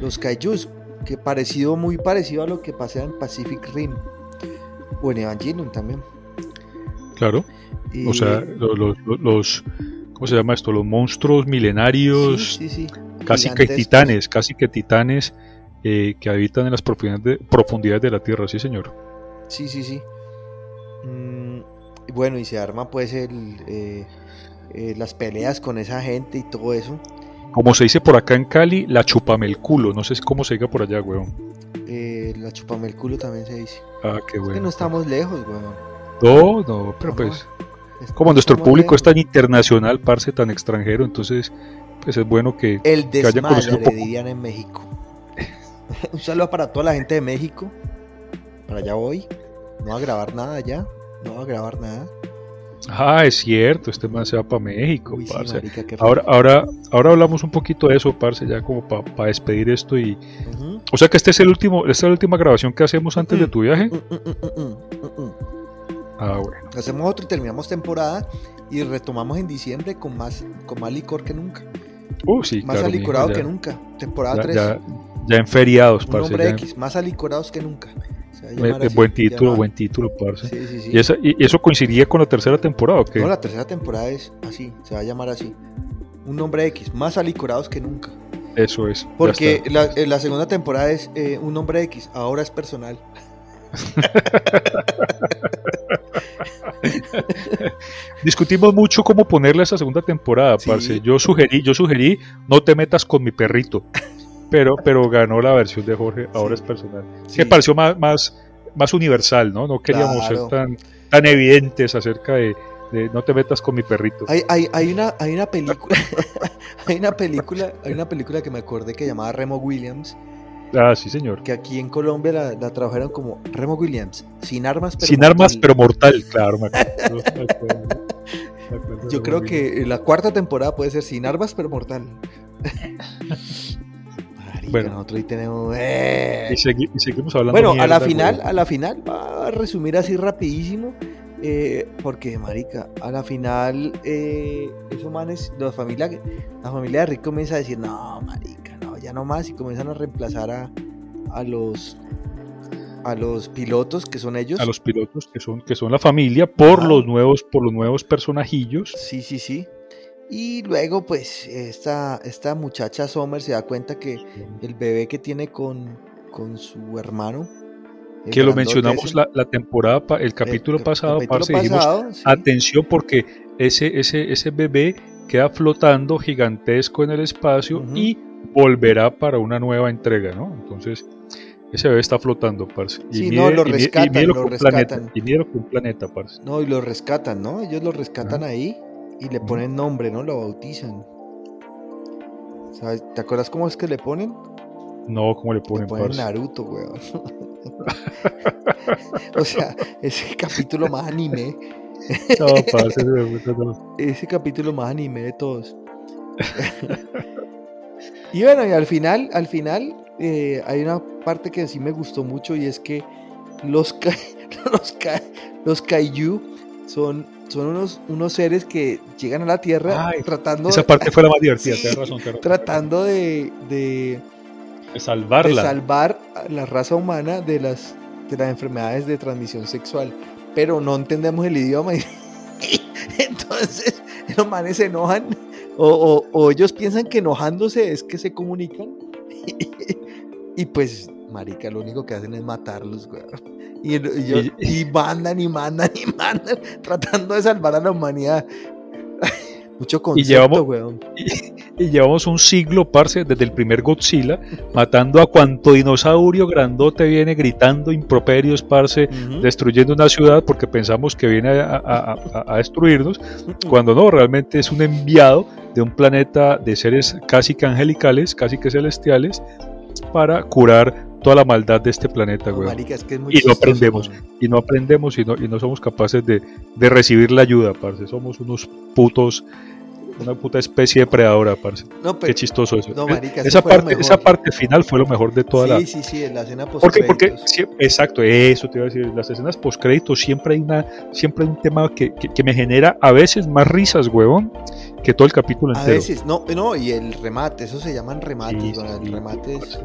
Los Kaijus, que parecido, muy parecido a lo que pasa en Pacific Rim o en Evangelion también. Claro. Y- O sea, lo- lo- lo- los, ¿cómo se llama esto? Los monstruos milenarios, sí, sí, sí, casi que titanes, casi que titanes eh, que habitan en las profundidades de, profundidades de la Tierra, sí señor. Sí, sí, sí. Mm, bueno, y se arma pues el, eh, eh, las peleas con esa gente y todo eso. Como se dice por acá en Cali, la chupame el culo, no sé cómo se diga por allá, weón. Eh, la chupame el culo también se dice. Ah, qué Es bueno. que no estamos lejos, weón. No, no, pero pues, Es- como nuestro público es tan internacional, parce, tan extranjero, entonces, pues es bueno que... El que hayan conocido le dirían en México. un saludo para toda la gente de México. Para allá voy. No va a grabar nada ya. No va a grabar nada. Ah, es cierto, este man se va para México, Uy, sí, parce. marica, Ahora, ahora, ahora hablamos un poquito de eso, parce, ya como para despedir esto y... O sea que este es el último, esta es la última grabación que hacemos antes de tu viaje. Mm, mm. Ah, bueno. Hacemos otro y terminamos temporada y retomamos en diciembre con más, con más licor que nunca. Uh, sí, Más claro, alicorado ya- que nunca. Temporada ya, 3. ya, ya en feriados, un parce. nombre ya en- X. Más alicorados que nunca. Eh, eh, buen título, buen título, parce. Sí, sí, sí. ¿Y, esa- y- eso coincidía con la tercera temporada o qué? No, la tercera temporada es así, se va a llamar así. Un nombre X, más alicorados que nunca. Eso es. Porque la, eh, la segunda temporada es eh, un nombre X, ahora es personal. Discutimos mucho cómo ponerle a esa segunda temporada, parce. Yo sugerí, yo sugerí, no te metas con mi perrito. Pero, pero ganó la versión de Jorge, ahora es personal. Sí. Que pareció más, más, más universal, ¿no? No queríamos Claro. ser tan, tan evidentes acerca de, de no te metas con mi perrito. Hay, hay, hay una, hay una película, hay una película, hay una película que me acordé que llamaba Remo Williams, Ah, sí, señor. que aquí en Colombia la, la tradujeron como Remo Williams, sin armas pero Sin armas, mortal. pero mortal, claro. me acuerdo, me acuerdo, me acuerdo Yo creo que la cuarta temporada puede ser sin armas pero mortal. Marica, Bueno. nosotros ahí tenemos. ¡eh! Y, segui- y seguimos hablando. Bueno, a la final, güey. a la final, va a resumir así rapidísimo. eh, porque, marica, a la final, eh, esos manes, la familia, la familia de Rick comienza a decir, no, marica, no, ya no más, y comienzan a reemplazar a, a los a los pilotos que son ellos. a los pilotos que son que son la familia por los nuevos por los nuevos personajillos Sí, sí, sí. Y luego, pues, esta, esta muchacha Sommer se da cuenta que el bebé que tiene con, con su hermano. Que lo mencionamos la, la, temporada, el capítulo pasado, parce, dijimos, atención porque ese, ese, ese bebé queda flotando gigantesco en el espacio y volverá para una nueva entrega, ¿no? Entonces, ese bebé está flotando, parce. Y sí, no, lo rescatan, lo rescatan. y mira un planeta, parce. No, y lo rescatan, ¿no? Ellos lo rescatan ahí y le ponen nombre, ¿no? Lo bautizan. ¿Sabes? ¿Te acuerdas cómo es que le ponen? No, ¿cómo le ponen? Le ponen Naruto, weón. o sea, ese capítulo más anime. no, parce, ese capítulo más anime de todos. y bueno, y al final, al final, eh, hay una parte que sí me gustó mucho y es que los, los, los kaiju son son unos, unos seres que llegan a la Tierra tratando... Esa parte fue la más divertida, razón. Tratando de, de, salvarla. De salvar a la raza humana de las, de las enfermedades de transmisión sexual. Pero no entendemos el idioma. Y, entonces los manes se enojan. O, o, ellos piensan que enojándose es que se comunican. Y, pues, marica, lo único que hacen es matarlos, güey. Y, mandan y mandan y mandan, tratando de salvar a la humanidad. Mucho concepto, y llevamos, weón. Y, llevamos un siglo, parce, desde el primer Godzilla, matando a cuanto dinosaurio grandote viene gritando improperios, parce, destruyendo una ciudad porque pensamos que viene a, destruirnos, cuando no, realmente es un enviado de un planeta de seres casi que angelicales, casi que celestiales, para curar toda la maldad de este planeta, güey. y no aprendemos, y no aprendemos y no, y no somos capaces de, de recibir la ayuda, parce. Somos unos putos, una puta especie de predadora, parce. No, Qué chistoso eso. No, marica, esa, parte, esa parte final fue lo mejor de toda sí, la. Sí, sí, sí, la escena post Porque, porque exacto, eso te iba a decir. Las escenas post créditos siempre hay una, siempre hay un tema que, que, me genera a veces más risas, huevón, que todo el capítulo entero. A veces, no, no, y el remate, eso se llaman remates, sí, el remate es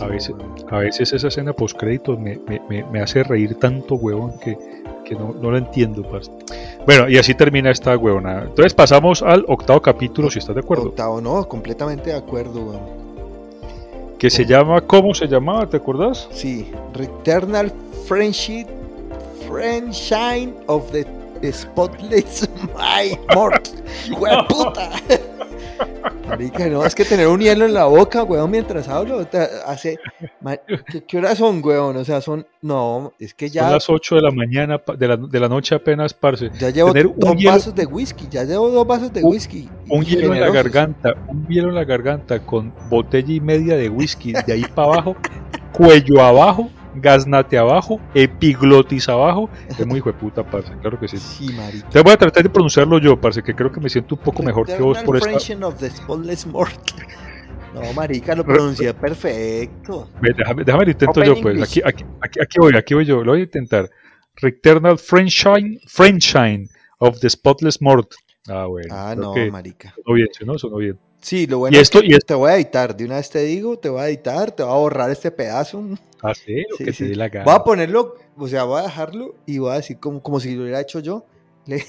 a veces, a veces esa escena post créditos me, me, me, hace reír tanto, huevón, que, que no, no, lo entiendo. Bueno, y así termina esta huevona. Entonces pasamos al octavo capítulo, si estás de acuerdo. Octavo, no, completamente de acuerdo, huevón. Que se llama, ¿cómo se llamaba? ¿Te acuerdas? Sí, Returnal Friendship, Friendshine of the Spotless My Mort. puta! Marica, no, es que tener un hielo en la boca, weón, mientras hablo, hace... ¿Qué, horas son, weón? O sea, son... No, es que ya... Son las 8 de la mañana, de la, de la noche apenas, parce. Ya llevo dos vasos de whisky, ya llevo dos vasos de whisky. Un, hielo en la garganta, un hielo en la garganta con botella y media de whisky, de ahí para abajo, cuello abajo, Gaznate abajo, Epiglotis abajo. Es muy hijo de puta, parce, claro que sí. Sí, marica. Te voy a tratar de pronunciarlo yo, parce, que creo que me siento un poco mejor que vos por of the No, marica, lo pronuncié perfecto. Déjame, déjame lo intento yo, pues. Aquí, aquí, aquí, voy, aquí voy yo. Lo voy a intentar. Returnal Friendshine, Friendshine of the Spotless Mort. Ah, bueno. Ah, no, marica. Sonó bien, ¿no? Sonó bien. Sí, lo bueno es que te voy a editar. De una vez te digo, te voy a editar, te voy a borrar este pedazo. Ah, sí, lo que te dé la gana. Voy a ponerlo, o sea, voy a dejarlo y voy a decir como, como si lo hubiera hecho yo. Le,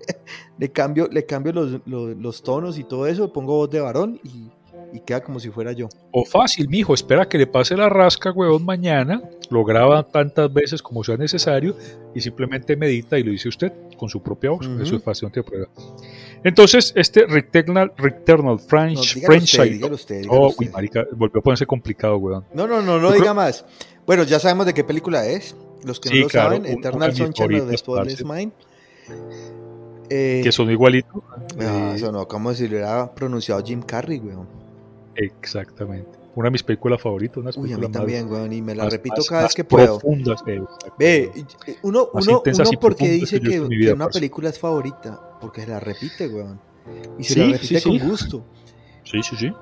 le cambio, le cambio los, los, tonos y todo eso, pongo voz de varón y, y, queda como si fuera yo. O fácil, mijo, espera que le pase la rasca, huevón, mañana, lo graba tantas veces como sea necesario y simplemente medita y lo dice usted con su propia voz. Eso es fácil, prueba. Entonces, este Returnal, Returnal French, no, oh, uy, marica, volvió a ponerse complicado, weón. No, no, no, no diga más. Bueno, ya sabemos de qué película es. Los que no lo saben, Eternal Sunshine of the Spotless Mind. Eh, que son igualitos. No, ah, eso no, como si lo hubiera pronunciado Jim Carrey, weón. Exactamente. Una de mis películas favoritas. Una Uy, a mí también, weón, y me la repito cada vez que puedo. Profundas, Ve, uno, uno, uno porque dice que, que una película es favorita porque se la repite, weón. Y se la repite con gusto. Sí, sí, sí.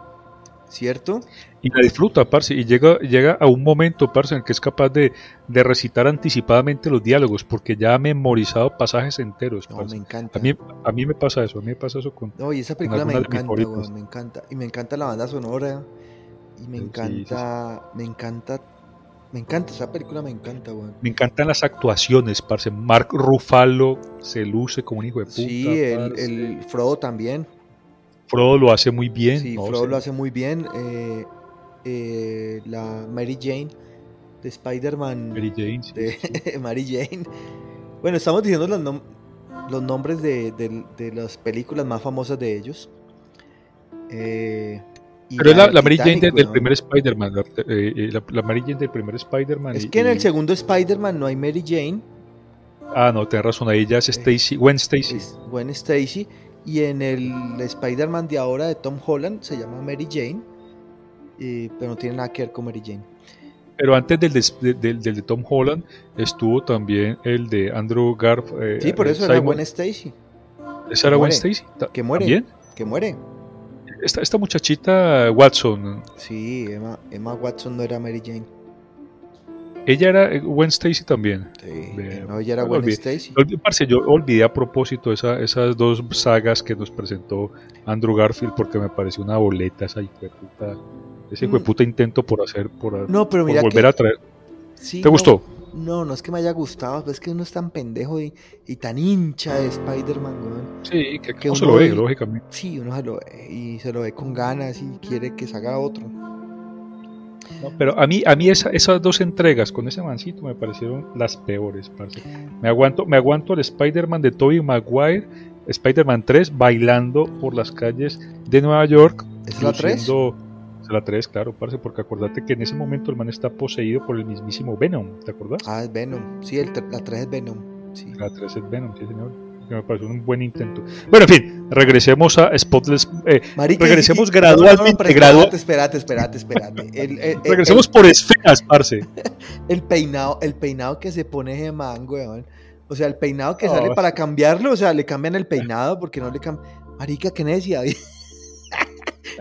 ¿Cierto? Y la disfruta, parce, y llega, llega a un momento, parce, en que es capaz de, de recitar anticipadamente los diálogos, porque ya ha memorizado pasajes enteros. No, me encanta. A mí, a mí me pasa eso, a mí me pasa eso con. No, y esa película me encanta, weón, me encanta. Y me encanta la banda sonora, y me encanta, me encanta Me encanta, esa película me encanta, weón. Me encantan las actuaciones, parce. Mark Ruffalo se luce como un hijo de puta. Sí, el, el Frodo también. Frodo lo hace muy bien. Sí, ¿no? Frodo Sí. lo hace muy bien. eh, eh, la Mary Jane de Spider-Man. Mary Jane, sí, de sí. Mary Jane. Bueno, estamos diciendo los, nom- los nombres de, de- de las películas más famosas de ellos. Eh, Pero la, la Mary Jane del primer Spider-Man. la, eh, eh, la- la Mary Jane del primer Spider-Man. Es y- que en el segundo Spider-Man no hay Mary Jane, Ah, no, tenés razón. Ahí ya es Stacy. Gwen Stacy. Gwen Stacy. Y en el Spider-Man de ahora de Tom Holland se llama Mary Jane, eh, pero no tiene nada que ver con Mary Jane. Pero antes del de, del- de Tom Holland estuvo también el de Andrew Garf. eh, Sí, por eh, eso era. Gwen Stacy, ¿Esa era Gwen Stacy? Ta- que muere. ¿También? que muere. Esta, esta muchachita Watson, Sí, Emma, Emma Watson no era Mary Jane. ella era eh, Gwen Stacy también. Sí, no, ella era Gwen olvidé- Stacy. Olvi- parce, yo olvidé a propósito esa- esas dos sagas que nos presentó Andrew Garfield porque me pareció una boleta esa ese Mm. intento por hacer, por, No, pero por mira volver que- a traer. Sí, ¿Te no, gustó? No, no es que me haya gustado, es que uno es tan pendejo y, y tan hincha de Spider-Man, weón. Sí, que, que no se uno lo ve, lógicamente. Sí, uno se lo ve y se lo ve con ganas y quiere que se haga otro. No, pero a mí, a mí esa- esas dos entregas con ese mancito me parecieron las peores, parce. Me aguanto, me aguanto el Spider-Man de Tobey Maguire, Spider-Man 3, bailando por las calles de Nueva York. ¿Es la 3? La 3, claro, parce, porque acordate que en ese momento el man está poseído por el mismísimo Venom, ¿te acuerdas? Ah, es Venom. Sí, el, la 3 es Venom. Sí. La 3 es Venom, sí señor. Que me pareció un buen intento. Bueno, en fin, regresemos a Spotless. eh, Marica, regresemos y- gradualmente, pero gradua- espérate, espérate, espérate, espérate. El, el- el- regresemos por esferas, parce. el peinado, el peinado que se pone ese man, weón. O sea, el peinado que Oh. sale para cambiarlo, o sea, le cambian el peinado porque no le cambian. Marica, qué necesidad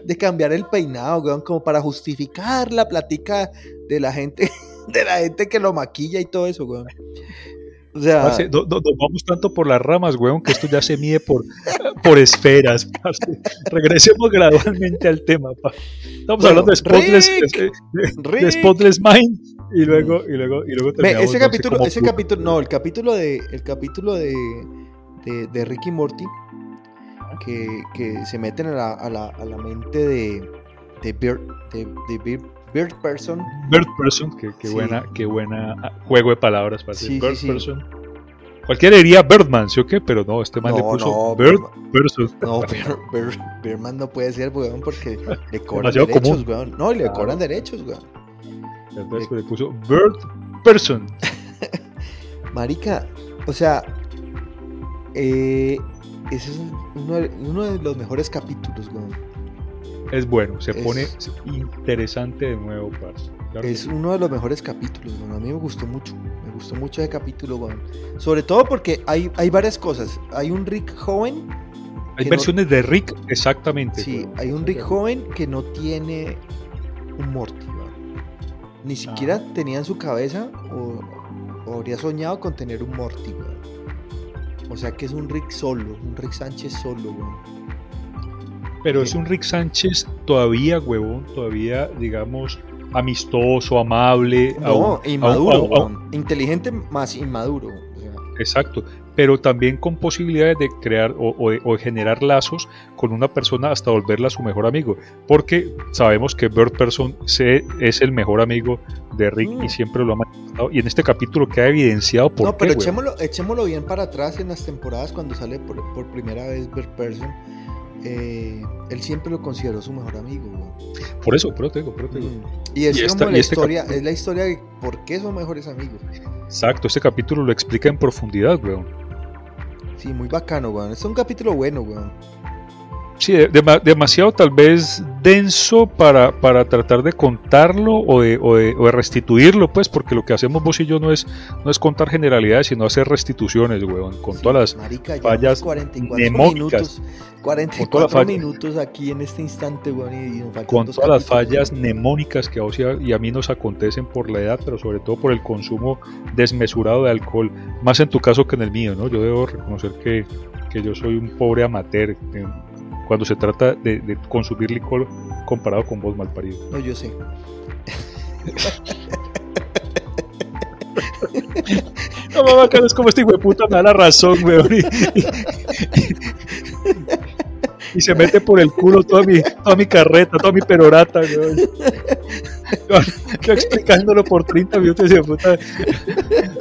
de- cambiar el peinado, weón, como para justificar la platica de la gente, de la gente que lo maquilla y todo eso, weón. O sea, Parce, no- no- nos vamos tanto por las ramas, weón, que esto ya se mide por, por esferas. parce. Regresemos gradualmente al tema. pa. Estamos Bueno, hablando de Spotless, Rick, de, de Rick. Spotless Mind y luego, y luego, y luego terminamos, ese no sé capítulo, cómo ese capítulo, no, el capítulo de, el capítulo de, de, de Ricky Morty, que, que se meten a la, a la, a la mente de, de Bird, de, de Bird, Bird Person. Bird Person, Sí. buena, qué buena juego de palabras. Sí, sí, Bird sí. Person. Cualquiera diría Birdman, ¿sí o qué? Pero no, este man le puso no, Bird Birdman- Person. No, Bird, Bird- Birdman no puede ser, weón, porque le cobran derechos, weón. No, y le cobran derechos, weón. Entonces le puso Bird Person. Marica, o sea, eh, ese es uno de, uno de los mejores capítulos, weón. Es bueno, se Es- pone interesante de nuevo, parce. Claro Es uno de los mejores capítulos, weón. A mí me gustó mucho. Me gustó mucho ese capítulo, weón. Sobre todo porque hay, hay varias cosas. Hay un Rick joven. Hay no- versiones de Rick, exactamente. Sí, weón. hay un Rick joven que no tiene un Morty, weón. Ni siquiera Ah. tenía en su cabeza o, o habría soñado con tener un Morty, weón. O sea que es un Rick solo, un Rick Sánchez solo, weón. Pero es un Rick Sánchez todavía, huevón, todavía, digamos, amistoso, amable. No, aún- inmaduro, aún- aún- weón. Inteligente más inmaduro. o sea, Exacto, pero también con posibilidades de crear o, o de, o de generar lazos con una persona hasta volverla su mejor amigo, porque sabemos que Bird Person se, es el mejor amigo de Rick Mm. y siempre lo ha manifestado, y en este capítulo queda evidenciado por no, pero echémoslo, echémoslo bien para atrás en las temporadas cuando sale por, por primera vez Bird Person. eh, él siempre lo consideró su mejor amigo. weón. Por eso, pero te digo, pero te digo. Mm. Y es Y como la y este historia, es la historia de por qué son mejores amigos. Exacto, este capítulo lo explica en profundidad, weón. Sí, muy bacano, weón. Es un capítulo bueno, weón. Sí, de- dema- demasiado tal vez denso para, para tratar de contarlo o de, o, de, o de restituirlo, pues, porque lo que hacemos vos y yo no es, no es contar generalidades, sino hacer restituciones, weón, con Sí, todas las... marica, fallas 44 mnemónicas. minutos. Con 44 todas las fallas. minutos aquí en este instante, weón. Y, nos con todas las fallas mnemónicas que a vos y a, y a mí nos acontecen por la edad, pero sobre todo por el consumo desmesurado de alcohol, más en tu caso que en el mío, ¿no? Yo debo reconocer que, que yo soy un pobre amateur cuando se trata de, de consumir licor comparado con vos, malparido. No, yo sé. No, mamá, es como este hijo de puta me da la razón, weón. Y, se mete por el culo toda mi, toda mi carreta, toda mi perorata, weón. Yo, explicándolo por 30 minutos y puta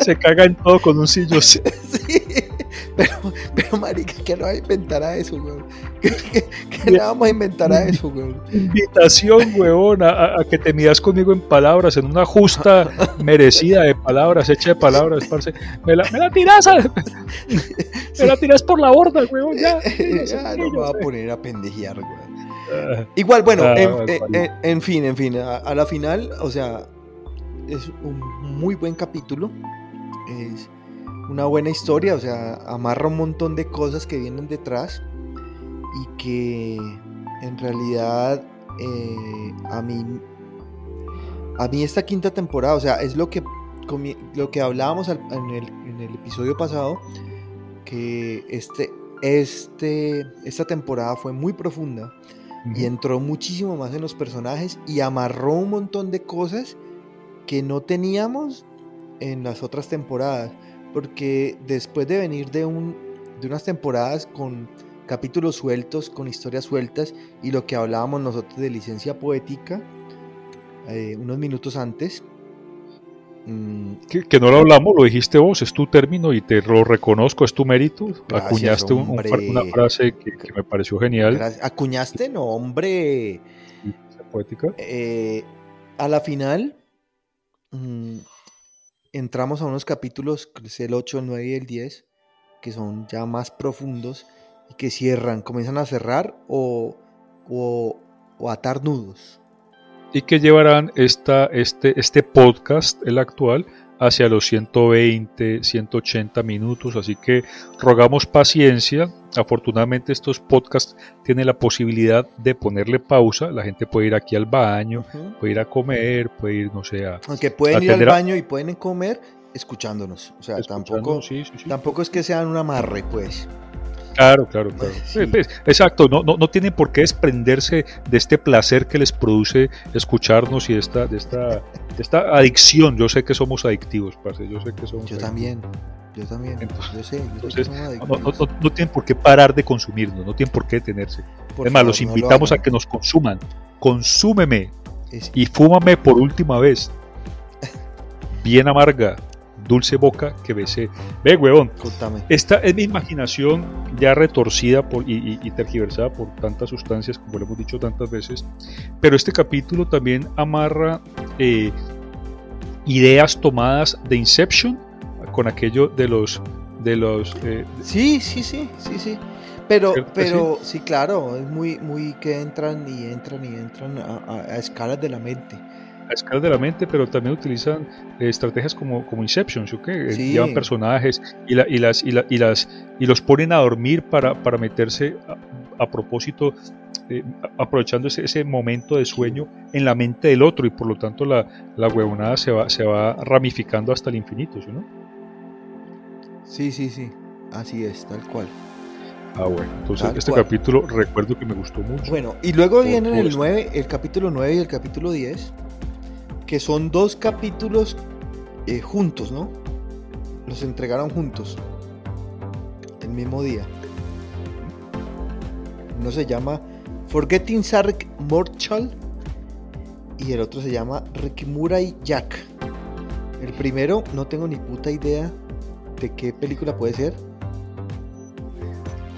se caga en todo con un sillo. Sí. Pero, pero marica, ¿qué le va a inventar a eso, weón? ¿Qué, le vamos a inventar a eso, weón? Invitación, weón, a, que te midas conmigo en palabras, en una justa merecida de palabras, hecha de palabras, parce. Me la, me la tiras, me la tiras por la borda, weón, ya. ya no me va a poner a pendejear, weón. Ah. Igual, bueno, ah, en, fin, en fin, a, a, la final, o sea, es un muy buen capítulo. Es una buena historia, o sea, amarra un montón de cosas que vienen detrás y que en realidad eh, a mí a mí esta quinta temporada, o sea, es lo que lo que hablábamos en el, en el episodio pasado que este este esta temporada fue muy profunda y entró muchísimo más en los personajes y amarró un montón de cosas que no teníamos en las otras temporadas porque después de venir de, un, de unas temporadas con capítulos sueltos, con historias sueltas, y lo que hablábamos nosotros de licencia poética, eh, unos minutos antes. Mm, que, no lo hablamos, lo dijiste vos, es tu término y te lo reconozco, es tu mérito. Acuñaste una frase que, me pareció genial. Acuñaste, no, hombre. Poética. Eh, a la final, mm, entramos a unos capítulos, el 8, el 9 y el 10, que son ya más profundos y que cierran, comienzan a cerrar o, o, atar nudos. Y que llevarán esta, este, este podcast, el actual, hacia los 120, 180 minutos, así que rogamos paciencia. Afortunadamente estos podcasts tienen la posibilidad de ponerle pausa, la gente puede ir aquí al baño, puede ir a comer, puede ir, no sé, a... Aunque pueden ir al baño y pueden comer escuchándonos, o sea, tampoco, tampoco es que sean un amarre, pues. Claro, claro, claro. Exacto, no, no, no, tienen por qué desprenderse de este placer que les produce escucharnos y de esta, de esta, esta adicción. Yo sé que somos adictivos, parce, yo sé que somos Yo también, yo también, yo sé. no, tienen por qué parar de consumirnos, no tienen por qué detenerse. es más, los invitamos a que nos consuman. Consúmeme y fúmame por última vez. Bien amarga dulce boca que besé. Ve, huevón. Esta es mi imaginación ya retorcida por, y, tergiversada por tantas sustancias, como lo hemos dicho tantas veces. Pero este capítulo también amarra eh, ideas tomadas de Inception con aquello de los. De los eh, sí, sí, sí, sí, sí. Pero, pero sí. claro, es muy, muy que entran y entran y entran a escalas de la mente a escala de la mente, pero también utilizan eh, estrategias como, como Inception, ¿sí? Eh, llevan personajes y, la, y, las, y, la, y, las, y los ponen a dormir para, para meterse a, propósito, eh, aprovechando ese, ese, momento de sueño en la mente del otro y por lo tanto la, la huevonada se va, se va ramificando hasta el infinito, ¿sí? ¿no? Sí, sí, sí, así es, tal cual. Ah, bueno, entonces este capítulo recuerdo que me gustó mucho. Bueno, y luego vienen el 9, el capítulo 9 y el capítulo 10 que son dos capítulos eh, juntos, ¿no? Los entregaron juntos, el mismo día. Uno se llama Forgetting Sark Morchal y el otro se llama Rikimurai Jack. El primero no tengo ni puta idea de qué película puede ser.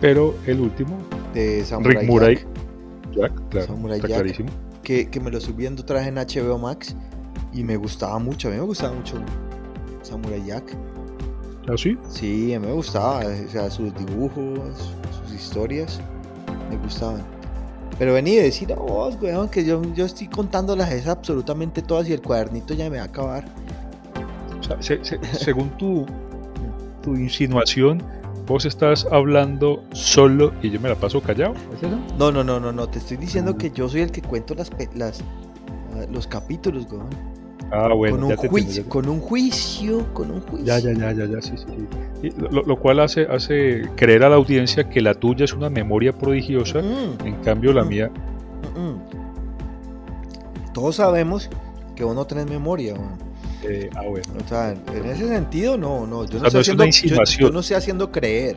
Pero el último de Samurai Jack. claro, Samurai Jack, Que, que, me lo subiendo otra vez en HBO Max y me gustaba mucho, a mí me gustaba mucho Samurai Jack. ¿Ah, sí? Sí, a mí me gustaba, o sea, sus dibujos, sus historias, me gustaban. Pero vení a decir a vos, weón, que yo, yo estoy contándolas esas absolutamente todas y el cuadernito ya me va a acabar. O sea, según tu, tu insinuación, vos estás hablando solo y yo me la paso callado. ¿Es eso? No, no, no, no, no. Te estoy diciendo mm. que yo soy el que cuento las, las los capítulos, weón. Ah, bueno, con un, juicio, con un juicio, con un juicio. Ya, ya, ya, ya, ya sí, sí. sí. Lo, cual hace, hace creer a la audiencia que la tuya es una memoria prodigiosa, en cambio la mía. Todos sabemos que vos no tenés memoria. Eh, ah, bueno. O sea, en ese sentido, no, no. Yo no, sea, estoy no haciendo. Yo, no estoy haciendo creer.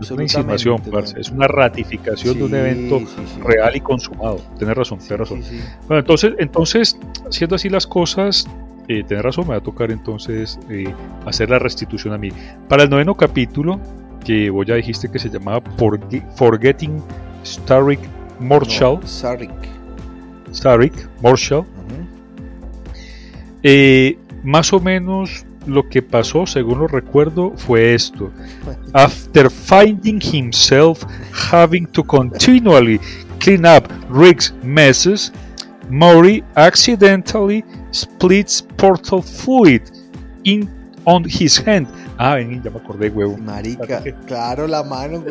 Es una Absolutamente. insinuación, parce, es una ratificación de un evento sí, sí. real y consumado. Tienes razón, tienes razón. Bueno, entonces, entonces, siendo así las cosas, eh, tenés razón, me va a tocar entonces eh, hacer la restitución a mí. Para el noveno capítulo, que vos ya dijiste que se llamaba Forge- Forgetting Starik Marshall, No. Starik Marshall, Ujú. eh, más o menos lo que pasó, según lo recuerdo, fue esto. After finding himself having to continually clean up Rick's messes, Maury accidentally splits portal fluid in on his hand. Ah, ven, ya me acordé, huevo. Marica, claro, la mano.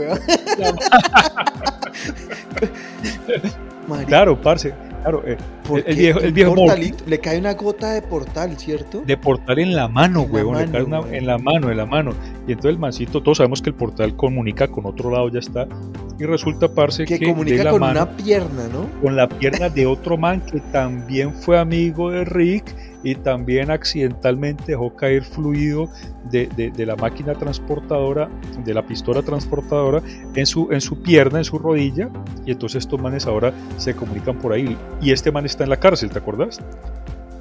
Marica, Claro, parce. Claro, eh, ¿por el viejo- el viejo portalito? Le cae una gota de portal, ¿cierto? de portal en la mano, En la huevón, le mano, cae una- en la mano, en la mano. Y entonces el mancito, todos sabemos que el portal comunica con otro lado, ya está. Y resulta, parce, que, que comunica la con mano, una pierna, ¿no? con la pierna de otro man que también fue amigo de Rick y también accidentalmente dejó caer fluido de, de- de la máquina transportadora, de la pistola transportadora, en su, en su pierna, en su rodilla. Y entonces estos manes ahora se comunican por ahí. Y este man está en la cárcel, ¿te acuerdas?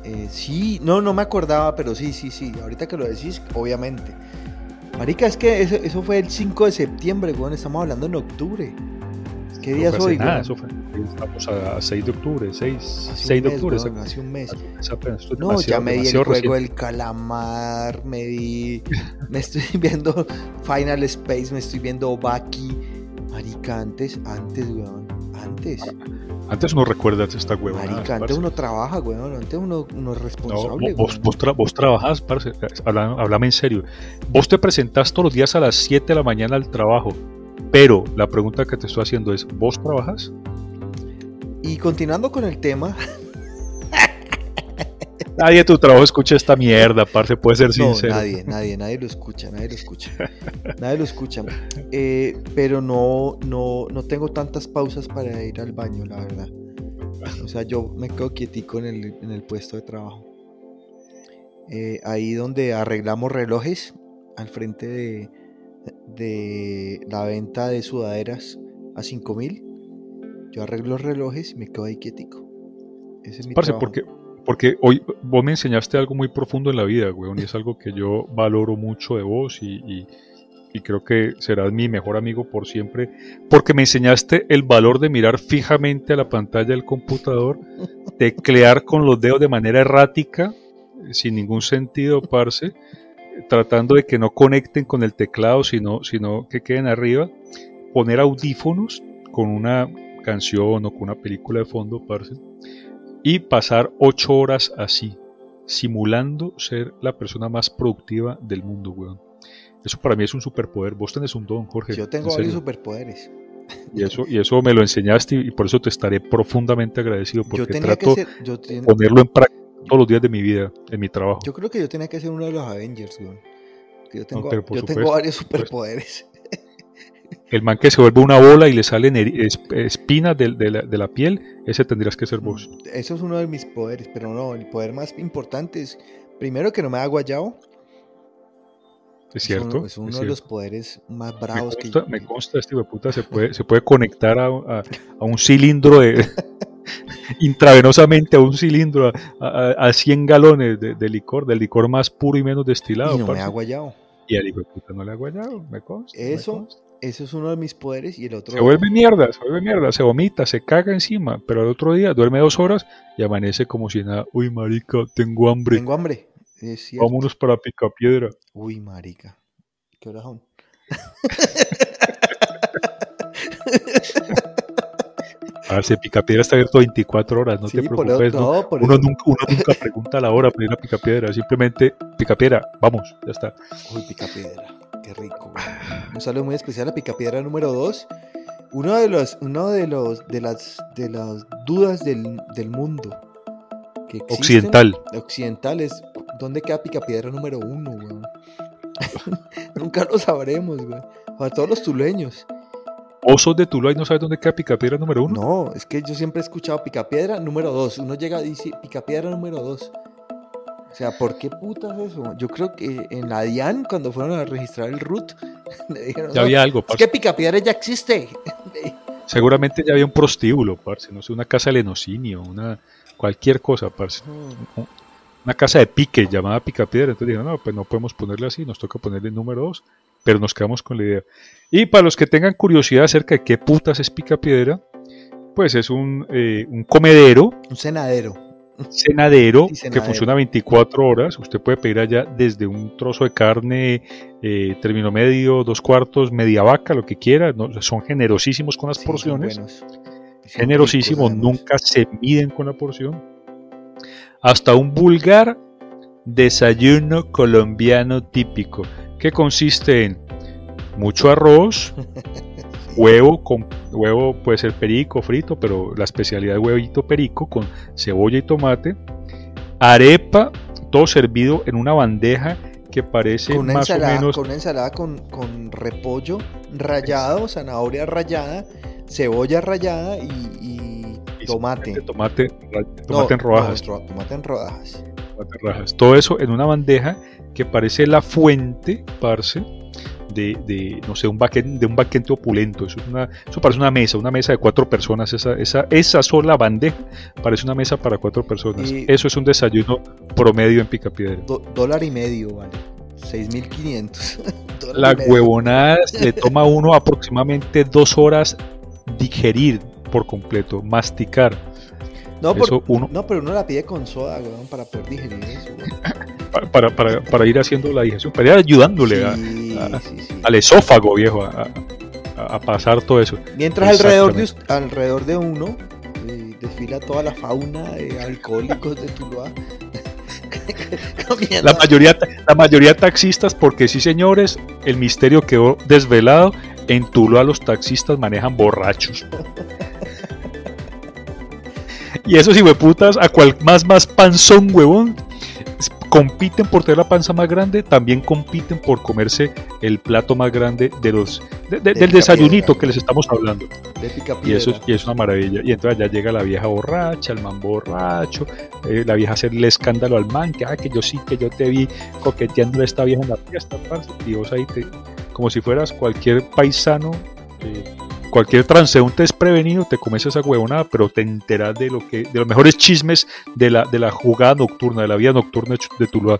Eh, sí, no, no me acordaba, pero sí, sí, sí. Ahorita que lo decís, obviamente. Marica, es que eso, eso fue el 5 de septiembre, weón. Estamos hablando en octubre. ¿Qué día es No hoy, nada, weón? eso fue- estamos a 6 de octubre, 6, Hace 6 un de mes, octubre. hace un mes. No, ya me di el juego reciente. del calamar, me di. Me estoy viendo Final Space, me estoy viendo Baki. Marica, antes, antes, weón. Antes. Antes no recuerdas esta huevona. Marica, antes uno trabaja, weón. Antes uno, uno es No, responsable, vos, weón. vos, tra- vos trabajás, parce, habla- háblame en serio. Vos te presentás todos los días a las 7 de la mañana al trabajo, pero la pregunta que te estoy haciendo es, ¿vos trabajas? Y continuando con el tema, Nadie de tu trabajo escucha esta mierda, parce, puede ser no, sincero. nadie, nadie, nadie lo escucha, nadie lo escucha. nadie lo escucha. Eh, pero no, no, no tengo tantas pausas para ir al baño, la verdad. O sea, yo me quedo quietico en el, en el puesto de trabajo. Eh, ahí donde arreglamos relojes, al frente de, de la venta de sudaderas a 5000. Yo arreglo los relojes y me quedo ahí quietico. Ese es mi Parce, porque, porque hoy vos me enseñaste algo muy profundo en la vida, weón, y es algo que yo valoro mucho de vos y, y- y creo que serás mi mejor amigo por siempre, porque me enseñaste el valor de mirar fijamente a la pantalla del computador, teclear con los dedos de manera errática, sin ningún sentido, parce, tratando de que no conecten con el teclado, sino, sino que queden arriba, poner audífonos con una canción o con una película de fondo, parce, y pasar ocho horas así, simulando ser la persona más productiva del mundo, weón. Eso para mí es un superpoder. Vos tenés un don, Jorge. Yo tengo en varios superpoderes. Y eso, y eso me lo enseñaste y, por eso te estaré profundamente agradecido porque trato. Yo, ten- de ponerlo en práctica todos los días de mi vida, en mi trabajo. yo creo que yo tenía que ser uno de los Avengers. Que Yo tengo, yo varios superpoderes. El man que se vuelve una bola y le salen espinas de, de la, de la piel, ese tendrías que ser vos. Eso es uno de mis poderes, pero no, el poder más importante es, primero que no me da guayao. Es cierto. Es uno, es de los poderes más Me bravos que consta, me consta, este puta se puede, se puede conectar a, a- a un cilindro de, intravenosamente a un cilindro a, a, a 100 galones de, de licor, del licor más puro y menos destilado. y no me parce. da guayao. Y al hijo de puta no le ha guayado, me consta. me Eso, consta. eso es uno de mis poderes y el otro... Se vuelve mierda, se vuelve mierda, se vomita, se caga encima, pero al otro día duerme dos horas y amanece como si nada. Uy, marica, tengo hambre. Tengo hambre. Es cierto. Vámonos para Picapiedra. Uy, marica. ¿Qué horas son? Ver, Picapiedra está abierto 24 horas, no Sí, te preocupes. no- no, por uno, eso- nunca, uno nunca pregunta la hora para ir a Picapiedra, simplemente Picapiedra, vamos, ya está. Uy, Picapiedra. Qué rico. Un saludo muy especial a Picapiedra número 2. Uno de los, uno de los, de las, de las dudas del, del mundo. Que existen, Occidental. Occidental es dónde queda Picapiedra número 1, weón. Nunca lo sabremos, güey. Para todos los tuleños. Osos de Tuluá y no sabes dónde queda Picapiedra número uno. No, es que yo siempre he escuchado Picapiedra número 2. Uno llega y dice Picapiedra número 2. O sea, ¿por qué putas eso? Yo creo que en la DIAN, cuando fueron a registrar el root, le dijeron, ya había algo, parce. Es que Picapiedra ya existe. Seguramente ya había un prostíbulo, parce, no sé, una casa de lenocinio, una cualquier cosa, parce. Una casa de pique llamada Picapiedra. Entonces dijeron, no, pues no podemos ponerle así, nos toca ponerle número 2, pero nos quedamos con la idea. Y para los que tengan curiosidad acerca de qué putas es Picapiedra, pues es un, eh, un comedero. Un cenadero cenadero que funciona 24 horas. Usted puede pedir allá desde un trozo de carne, eh, término medio, dos cuartos, media vaca, lo que quiera. son generosísimos con las porciones. Generosísimos, nunca se miden con la porción. Hasta un vulgar desayuno colombiano típico, que consiste en mucho arroz, huevo con huevo puede ser perico frito, pero la especialidad de huevito perico con cebolla y tomate, arepa, todo servido en una bandeja que parece más o menos con una ensalada con, con, repollo rallado, zanahoria rallada, cebolla rallada y, tomate. Tomate, tomate en rodajas. tomate en rodajas. Tomate en rodajas. Todo eso en una bandeja que parece la fuente, parce, de, no sé, un de un baquete opulento. Eso, es una, eso parece una mesa, una mesa de cuatro personas. Esa, esa, esa sola bandeja parece una mesa para cuatro personas. eso es un desayuno promedio en Picapiedra. dólar y medio, vale. 6.500. La huevonada le toma a uno aproximadamente dos horas digerir por completo, masticar. No, uno... no, pero uno la pide con soda, para poder digerir eso. para, para, para, ir haciendo la digestión, para ir ayudándole al esófago, viejo, a, pasar todo eso. Mientras alrededor de, alrededor de uno eh, desfila toda la fauna de alcohólicos de Tuluá. la mayoría, la mayoría taxistas, porque sí señores, el misterio quedó desvelado. En Tuluá los taxistas manejan borrachos. y esos hijueputas, a cual más más panzón, huevón, compiten por tener la panza más grande, también compiten por comerse el plato más grande de los del desayunito que les estamos hablando. y eso y es una maravilla. Y entonces ya llega la vieja borracha, el man borracho, eh, la vieja hacerle escándalo al man, que, ah, que yo sí, que yo te vi coqueteando a esta vieja en la fiesta, y vos ahí te, como si fueras cualquier paisano. Eh, cualquier transeúnte desprevenido te comes esa huevonada, pero te enteras de lo que, de los mejores chismes de la, de la jugada nocturna, de la vida nocturna de Tuluá.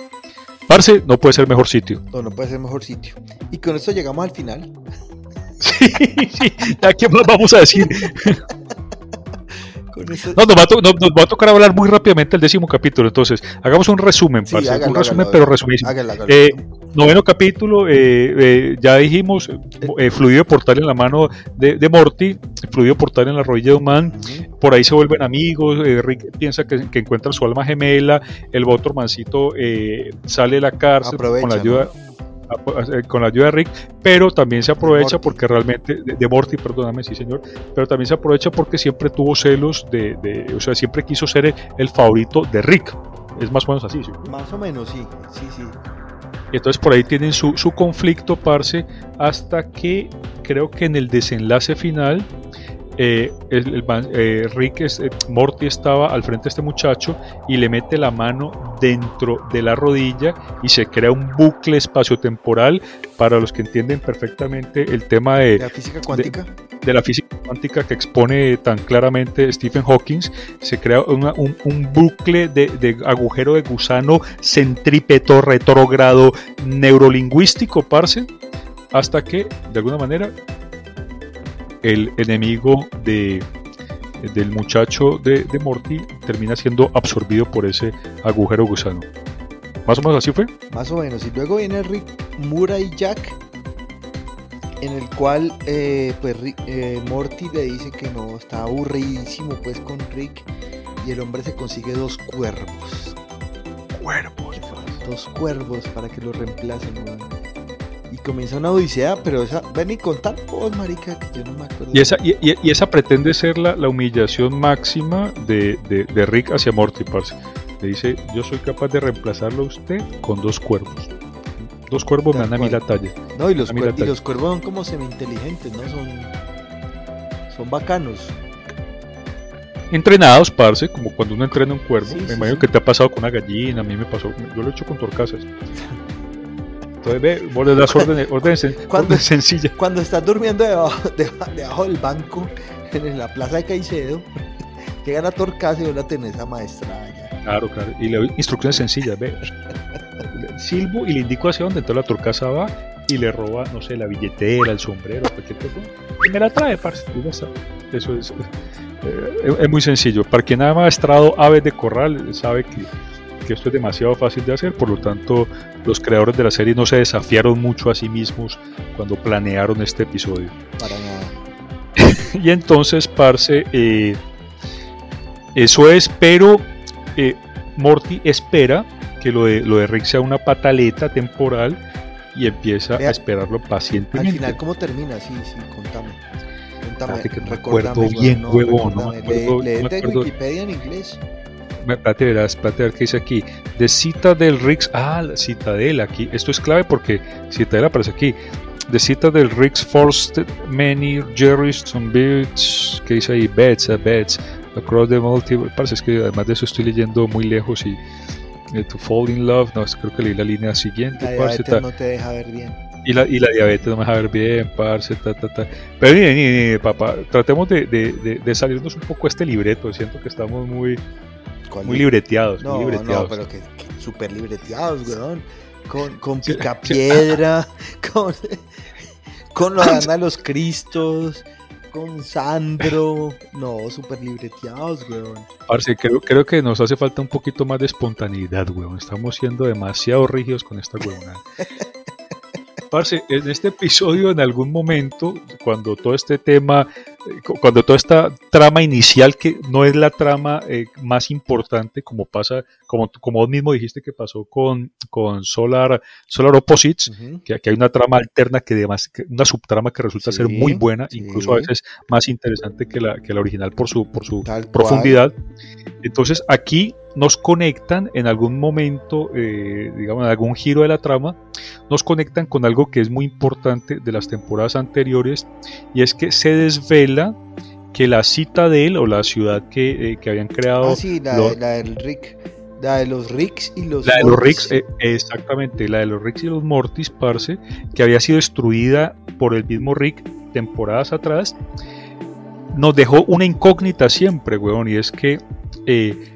Parce, no puede ser mejor sitio. No, no puede ser mejor sitio. Y con esto llegamos al final. sí, sí, ya qué más vamos a decir. No, nos va, a tocar hablar muy rápidamente el décimo capítulo, entonces hagamos un resumen, un resumen pero resumísimo. Eh, noveno capítulo, eh, eh, ya dijimos, fluido portal en la mano de, Morty, fluido portal en la rodilla de Human, por ahí se vuelven amigos, Rick piensa que, encuentra su alma gemela, el voto mancito sale de la cárcel con la ayuda... Eh, con la ayuda de Rick, pero también se aprovecha porque realmente, de, Morty, perdóname, sí señor, pero también se aprovecha porque siempre tuvo celos de, o sea, siempre quiso ser el, favorito de Rick. Es más o menos así, ¿sí? Más o menos, sí, sí, sí. Y entonces por ahí tienen su, su conflicto, parce, hasta que creo que en el desenlace final eh, el, eh, Rick eh, Morty estaba al frente de este muchacho y le mete la mano dentro de la rodilla y se crea un bucle espaciotemporal para los que entienden perfectamente el tema de, la física cuántica. De, la física cuántica que expone tan claramente Stephen Hawking, se crea un, bucle de, agujero de gusano centrípeto retrógrado neurolingüístico, parce, hasta que de alguna manera el enemigo de, del muchacho de, de, Morty termina siendo absorbido por ese agujero gusano. ¿Más o menos así fue? Más o menos. Y luego viene Rick, Mura y Jack, en el cual eh, pues eh, Morty le dice que no, está aburridísimo pues con Rick y el hombre se consigue dos cuervos. Cuervos. Dos cuervos para que lo reemplacen. ¿no? Comienza una odisea, pero esa, ven y contar vos, marica, que yo no me acuerdo. Y esa, y, esa pretende ser la, la humillación máxima de, de, Rick hacia Morty, parce. Le dice, yo soy capaz de reemplazarlo a usted con dos cuervos. Dos cuervos me dan a mí la talla. No, y los, y los cuervos son como semi-inteligentes, ¿no? Son, son bacanos. entrenados, parce, como cuando uno entrena un cuervo. me imagino que te ha pasado con una gallina, a mí me pasó, yo lo he hecho con torcasas. Entonces ve, vos le das órdenes, órdenes, cuando, sencillas. Cuando estás durmiendo debajo, debajo, del banco en la plaza de Caicedo, llega la torcasa y vos la tenés amaestrada ya. Claro, claro. Y le doy instrucciones sencillas, ve. Silbo y le indico hacia dónde, entonces la torcasa va y le roba, no sé, la billetera, el sombrero, cualquier cosa. Y me la trae, parce, Eso es, eh, es muy sencillo. Para quien ha maestrado aves de corral, sabe que, que, esto es demasiado fácil de hacer. Por lo tanto, los creadores de la serie no se desafiaron mucho a sí mismos cuando planearon este episodio. Para nada. y entonces, parce, eh, eso es, pero eh, Morty espera que lo de, lo de Rick sea una pataleta temporal y empieza a esperarlo pacientemente. Al final, ¿cómo termina? Sí, sí, contame. Contame, que no recuerdo bien, no, huevón. No no Wikipedia en inglés. A ver qué dice aquí. De Citadel Riggs. Ah, la Citadel aquí. Esto es clave porque Citadel aparece aquí. De Citadel Riggs forced many Jerry's some beds. ¿Qué dice ahí? Beds, uh, beds. Across the multiple. Parece que además de eso estoy leyendo muy lejos y eh, to Fall in Love, no, creo que leí la línea siguiente. La diabetes no te deja ver bien. Y la, y la diabetes no me deja ver bien, parce, ta, ta, ta. Pero ni, ni, ni, papá, tratemos de, de, de, salirnos un poco de este libreto. Siento que estamos muy, muy libreteados. No, muy libreteados. no, pero que, que súper libreteados, weón. Con, con picapiedra, con, con lo de los Cristos con Sandro. No, súper libreteados, weón. Parce, creo, creo que nos hace falta un poquito más de espontaneidad, weón. Estamos siendo demasiado rígidos con esta weona. Parce, en este episodio, en algún momento, cuando todo este tema, cuando toda esta trama inicial, que no es la trama eh, más importante, como pasa, como, como vos mismo dijiste que pasó con, con Solar, Solar Opposites, que aquí hay una trama alterna, que además, una subtrama que resulta ser muy buena, incluso a veces más interesante que la, que la original por su, por su profundidad. Entonces, aquí nos conectan en algún momento, eh, digamos, en algún giro de la trama, nos conectan con algo que es muy importante de las temporadas anteriores y es que se desvela que la citadel o la ciudad que, eh, habían creado... Ah, sí, la, del Rick. La de los Ricks y los La de los Ricks, eh, exactamente, la de los Ricks y los Mortis, parce, que había sido destruida por el mismo Rick temporadas atrás, nos dejó una incógnita siempre, weón, y es que eh,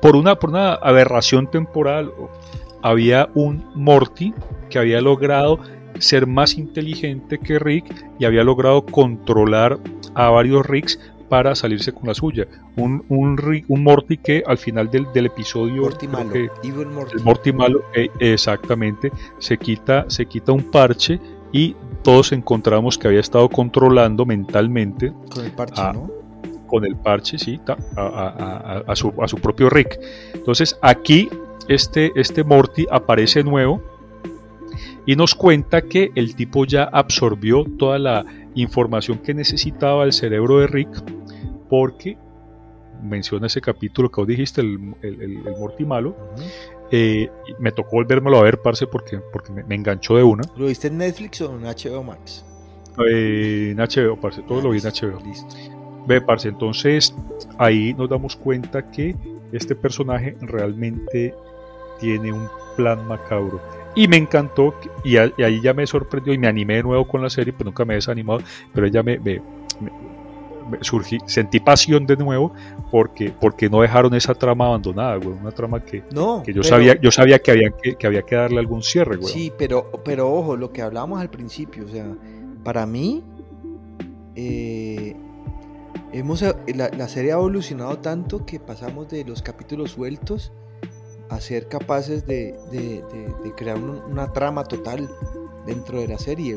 por, una, por una aberración temporal había un Morty que había logrado ser más inteligente que Rick y había logrado controlar a varios Ricks para salirse con la suya. Un, un, un Morty que al final del, del episodio Morty malo, el Morty malo eh, exactamente se quita, se quita un parche y todos encontramos que había estado controlando mentalmente con el parche, ¿no? con el parche, sí, a, su, a, su, propio Rick. Entonces aquí este, este Morty aparece nuevo y nos cuenta que el tipo ya absorbió toda la información que necesitaba el cerebro de Rick porque menciona ese capítulo que vos dijiste, el, el, Morty malo. Eh, me tocó volvérmelo a ver, parce, porque, porque me, enganchó de una. ¿Lo viste en Netflix o en HBO Max? Eh, en HBO, parce, todo lo vi en HBO. Listo. Ve, parce, entonces ahí nos damos cuenta que este personaje realmente tiene un plan macabro. Y me encantó, y, ahí ya me sorprendió y me animé de nuevo con la serie, pues nunca me he desanimado, pero ya me, me, surgí, sentí pasión de nuevo porque, porque no dejaron esa trama abandonada, güey, una trama que, no, que yo sabía, yo sabía que había que, que, había que darle algún cierre, güey. Sí, pero, pero ojo, lo que hablábamos al principio, o sea, para mí, eh, Hemos, eh, la, serie ha evolucionado tanto que pasamos de los capítulos sueltos a ser capaces de, crear una trama total dentro de la serie,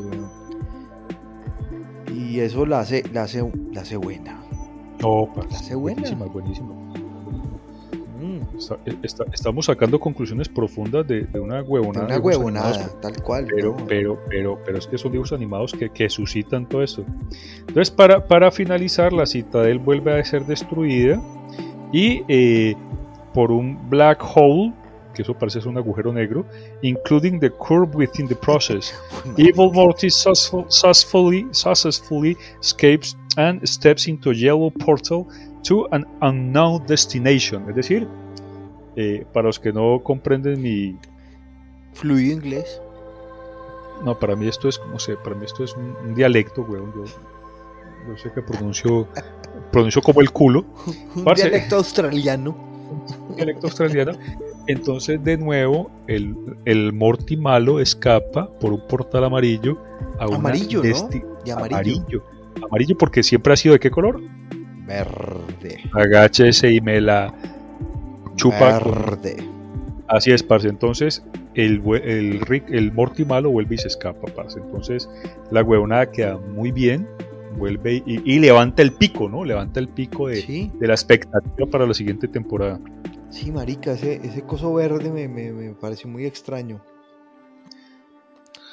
Y eso la hace, la hace, la hace buena. No, la hace buena. Buenísima, buenísima. Eh, estamos sacando conclusiones profundas de, una huevonada. una huevonada, tal cual. Pero, pero, pero, pero es que son dibujos animados que, que suscitan todo eso. Entonces, para, para finalizar, la citadel vuelve a ser destruida y eh, por un black hole que eso parece un agujero negro, including the curve within the process. Evil Morty successfully, successfully escapes and steps into a yellow portal to an unknown destination. Es decir, eh, para los que no comprenden mi fluido inglés. No, para mí esto es, no sé, para mí esto es un, dialecto, weón. Yo, yo, sé que pronuncio, pronuncio como el culo. un dialecto australiano. Un dialecto australiano. Entonces, de nuevo, el, el Morty malo escapa por un portal amarillo a amarillo, ¿no? Y amarillo. amarillo. Amarillo porque siempre ha sido de qué color? Verde. Agáchese y me la chupa. Verde. Así es, parce. Entonces, el, el, el Morty malo vuelve y se escapa, parce. Entonces, la huevonada queda muy bien. Vuelve y, levanta el pico, ¿no? Levanta el pico de, de la expectativa para la siguiente temporada. Sí, marica, ese, ese coso verde me, me, pareció muy extraño.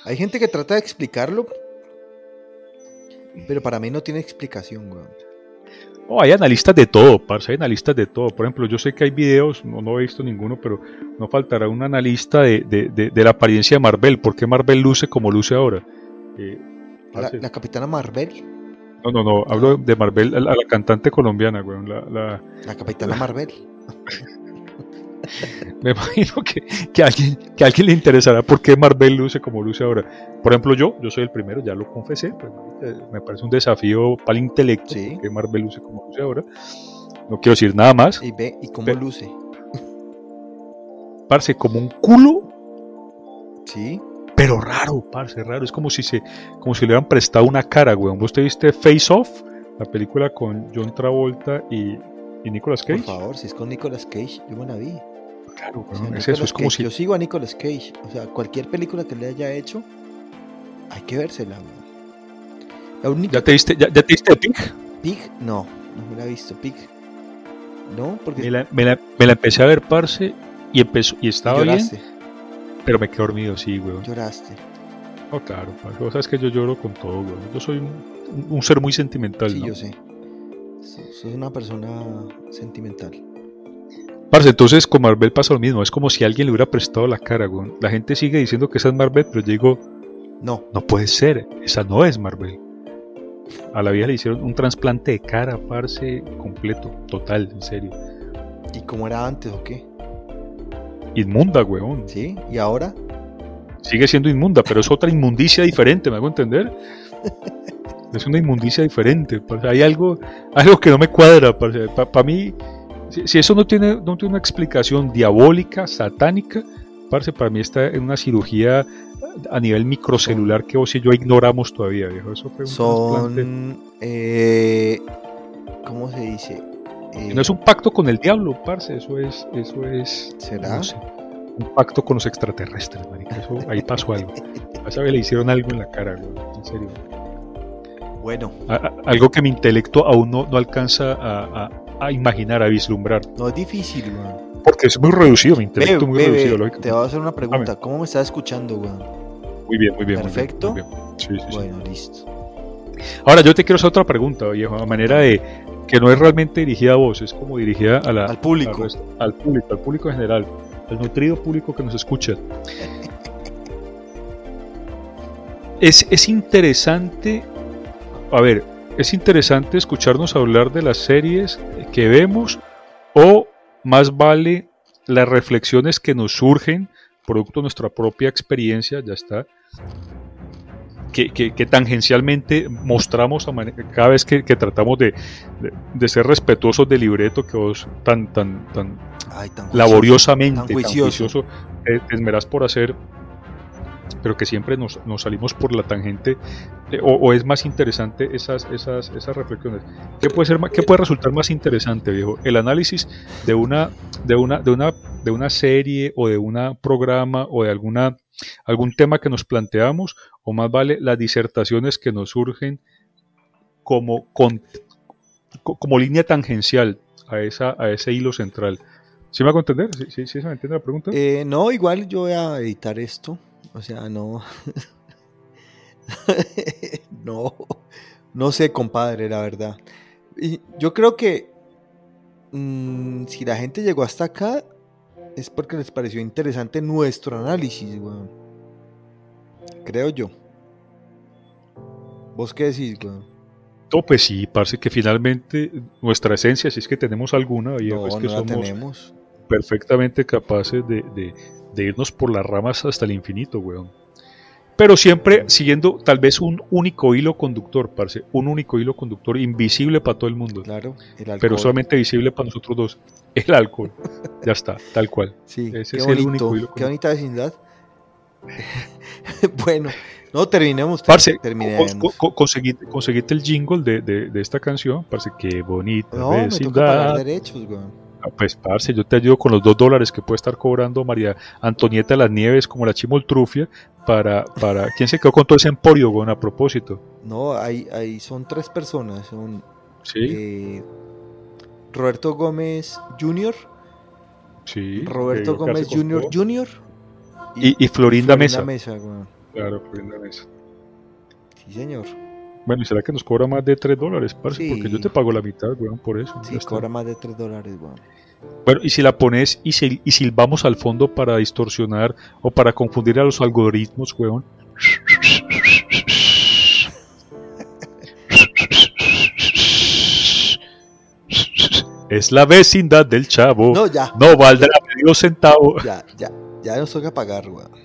Hay gente que trata de explicarlo, pero para mí no tiene explicación, weón. No, hay analistas de todo, parce, hay analistas de todo. Por ejemplo, yo sé que hay videos, no, no he visto ninguno, pero no faltará un analista de, de, de, la apariencia de Marvel. ¿Por qué Marvel luce como luce ahora? Eh, la, capitana Marvel. No, no, no, hablo de Marvel, a la, cantante colombiana, weón. La, la, la capitana Marvel. Me imagino que, que, alguien, que a alguien le interesará por qué Marvel luce como luce ahora. Por ejemplo, yo, yo soy el primero, ya lo confesé, pues, me parece un desafío para el intelecto que Marvel luce como luce ahora. No quiero decir nada más. ¿Y ve? ¿Y cómo luce? Parce, como un culo. Sí. Pero raro, parce, raro. Es como si se, como si le hubieran prestado una cara, weón. ¿Vos te viste Face Off? La película con John Travolta y, y Nicolas Cage. Por favor, si es con Nicolas Cage, yo me la vi. Claro, es eso, es como si... Yo sigo a Nicolas Cage, o sea, cualquier película que le haya hecho, hay que vérsela. ¿Ya, te viste, ya, te viste Pig? Pig, no, no me la he visto, Pig. No, porque... Me la, me la, me la empecé a ver, parce, y, empezó, y estaba bien, pero me quedé dormido, sí, weón. Lloraste. Oh, claro, sabes que yo lloro con todo, weón. Yo soy un, un ser muy sentimental, Sí, ¿no? yo sé. Soy una persona sentimental. Parce, entonces con Marvel pasa lo mismo, es como si alguien le hubiera prestado la cara, güey. La gente sigue diciendo que esa es Marvel, pero yo digo, no, no puede ser, esa no es Marvel. A la vida le hicieron un trasplante de cara, parce, completo, total, en serio. ¿Y cómo era antes o qué? Inmunda, weón. ¿Sí? ¿Y ahora? Sigue siendo inmunda, pero es otra inmundicia diferente, ¿me hago entender? es una inmundicia diferente. Hay algo, algo que no me cuadra. Para mí, si, eso no tiene, no tiene una explicación diabólica, satánica, parce, para mí está en una cirugía a nivel microcelular que vos y yo ignoramos todavía, viejo. Eso fue un Son, eh, ¿cómo se dice? No es un pacto con el diablo, parce, eso es, eso es, ¿será? un pacto con los extraterrestres, marica. Eso, ahí pasó algo. A esa le hicieron algo en la cara, en serio. Bueno. algo que mi intelecto aún no, no alcanza a, a, imaginar, a vislumbrar. No es difícil, weón. Porque es muy reducido, mi intelecto muy reducido. Lógico. Te voy a hacer una pregunta. ¿Cómo me estás escuchando, weón? Muy bien, muy bien. Perfecto. Muy bien, Sí, sí, bueno, listo. Ahora yo te quiero hacer otra pregunta, viejo, a manera de que no es realmente dirigida a vos, es como dirigida a la, al público. al público, al público en general, al nutrido público que nos escucha. es, es interesante a ver, es interesante escucharnos hablar de las series que vemos o más vale las reflexiones que nos surgen producto de nuestra propia experiencia, ya está, que, tangencialmente mostramos cada vez que, tratamos de, ser respetuosos del libreto que vos tan, tan, tan, laboriosamente, tan juicioso, te esmerás por hacer pero que siempre nos, salimos por la tangente eh, o, es más interesante esas, esas, esas reflexiones. ¿Qué puede, ser, ¿Qué puede resultar más interesante, viejo? El análisis de una, de una, de una, de una serie o de un programa o de alguna, algún tema que nos planteamos o más vale las disertaciones que nos surgen como, como línea tangencial a, esa, a ese hilo central. ¿Sí me hago entender? ¿Sí, se me entiende la pregunta? Eh, no, igual yo voy a editar esto o sea, no. no. No sé, compadre, la verdad. Y yo creo que mm, si la gente llegó hasta acá es porque les pareció interesante nuestro análisis, weón. Creo yo. ¿Vos qué decís, weón? No, pues sí, parece que finalmente nuestra esencia, si es que tenemos alguna, y no, es que no somos tenemos. perfectamente capaces de, de- de irnos por las ramas hasta el infinito, weón. Pero siempre siguiendo tal vez un único hilo conductor, parce, un único hilo conductor invisible para todo el mundo, Claro, el alcohol. pero solamente visible para nosotros dos, el alcohol. ya está, tal cual. Sí, ese qué es el único hilo qué bonita vecindad. bueno, no terminemos. ter- Parce, terminemos. co- el jingle de, de- de esta canción, parce, qué bonita no, me toca pagar vecindad. derechos, weón. Ah, Pues, parce, yo te ayudo con los dos dólares que puede estar cobrando María Antonieta las Nieves como la chimoltrufia para, para... ¿Quién se quedó con todo ese emporio, weón, a propósito? No, hay, hay, son tres personas. Son Sí, eh, Roberto Gómez Jr., sí. Roberto Gómez Jr. Jr. Y, y Florinda Mesa. Claro, Florinda Mesa. Sí, señor. Bueno, ¿y será que nos cobra más de 3 dólares, parce? Sí. Porque yo te pago la mitad, weón, por eso. Sí, cobra más de 3 dólares, weón. Bueno, y si la pones y, sil- y silbamos al fondo para distorsionar o para confundir a los algoritmos, weón. Es la vecindad del chavo. No, ya, No valdrá medio centavo. ya, ya. Ya nos toca pagar, weón.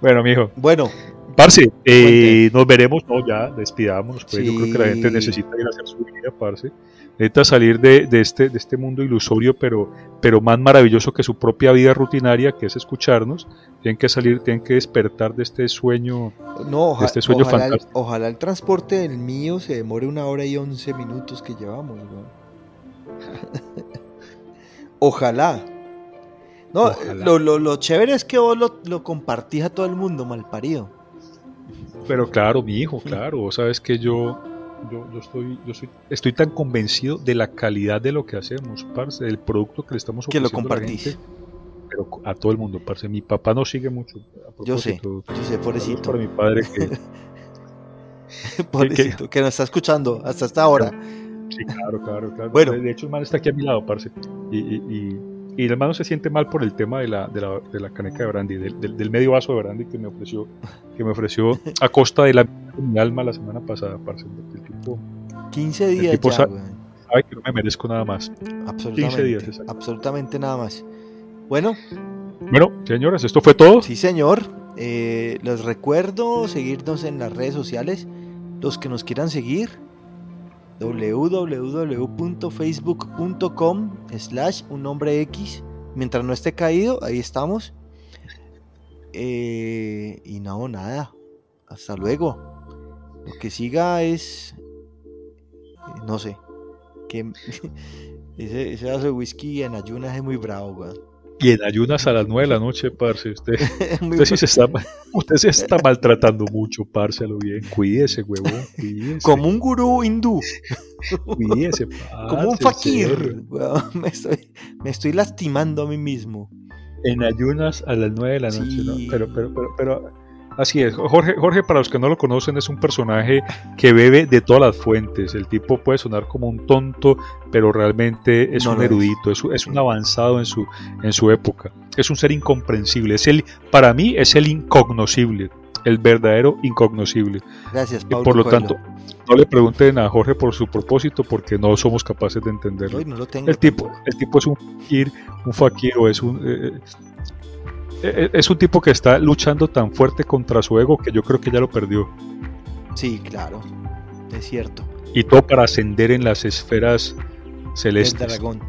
Bueno, mijo. Bueno, Parce, eh, nos veremos. No, ya, despidámonos. Pues. Yo creo que la gente necesita ir a hacer su vida, parce. Necesita salir de, de este, de este mundo ilusorio, pero, pero más maravilloso que su propia vida rutinaria, que es escucharnos. Tienen que salir, tienen que despertar de este sueño. no, oja- Este sueño ojalá, el, fantástico. ojalá el transporte del mío se demore una hora y once minutos que llevamos, weón. ojalá. No. Lo, lo, lo chévere es que vos lo, lo compartís a todo el mundo, mal parido. Pero claro, mi hijo, claro. Vos sabes que yo, yo, yo estoy, yo soy, estoy tan convencido de la calidad de lo que hacemos, parce, del producto que le estamos Que lo ofreciendo a la compartís. gente, pero a todo el mundo, parce. Mi papá no sigue mucho. a Yo sé, yo sé, pobrecito. Para mi padre que, Pobrecito, que nos está escuchando hasta esta hora. Sí, claro, claro, claro. Bueno. De de hecho, el man está aquí a mi lado, parce. Y, y, y, y el hermano se siente mal por el tema de la, de la, de la caneca de brandy, del, del, del medio vaso de brandy que me ofreció, que me ofreció a costa de, la, de mi alma la semana pasada, parce. El tipo 15 días tipo ya, sa- weón. sabe que no me merezco nada más. Absolutamente. días, exacto. absolutamente nada más. Bueno, Bueno, señoras, esto fue todo. sí señor. Eh, les recuerdo seguirnos en las redes sociales. Los que nos quieran seguir. www.facebook.com slash un nombre X. Mientras no esté caído, ahí estamos. Eh, y no, nada. Hasta luego. Lo que siga es... eh, No sé. Que... ese, ese whisky en ayunas es muy bravo. Y en ayunas a las 9 de la noche, parce. Usted, usted, sí se está, usted se está maltratando mucho, parce, a lo bien. Cuídese, huevón. Cuídese. Como un gurú hindú, Cuídese, como un parce, en serio. fakir. me, estoy, me estoy lastimando a mí mismo. En ayunas a las 9 de la noche, Sí. ¿no? Pero, pero, pero, pero, así es. Jorge, Jorge, para los que no lo conocen, es un personaje que bebe de todas las fuentes. El tipo puede sonar como un tonto, pero realmente es No un es. erudito, es, es un avanzado en su, en su época. Es un ser incomprensible. Es el, para mí es el incognoscible, el verdadero incognoscible. Gracias, Pablo. por lo Coelho. tanto, no le pregunten a Jorge por su propósito porque no somos capaces de entenderlo. No. El tipo, el tipo es un fakir, un fakir o es un eh, eh, es un tipo que está luchando tan fuerte contra su ego que yo creo que ya lo perdió. Sí, claro. Es cierto. Y todo para ascender en las esferas El celestes. dragón.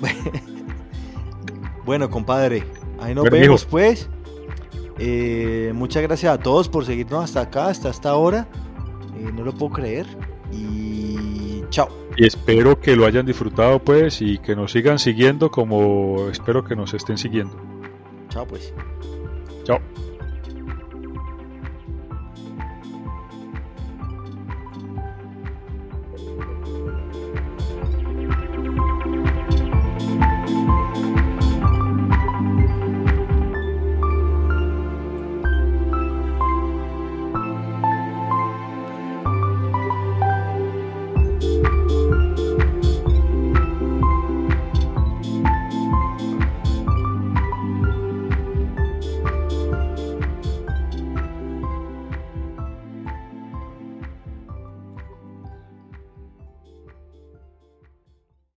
bueno, compadre. Ahí nos Bueno, vemos, mijo. pues. Eh, muchas gracias a todos por seguirnos hasta acá, hasta esta hora. Eh, no lo puedo creer. Y chao. Y espero que lo hayan disfrutado pues y que nos sigan siguiendo como espero que nos estén siguiendo. Chao, pues. Chao.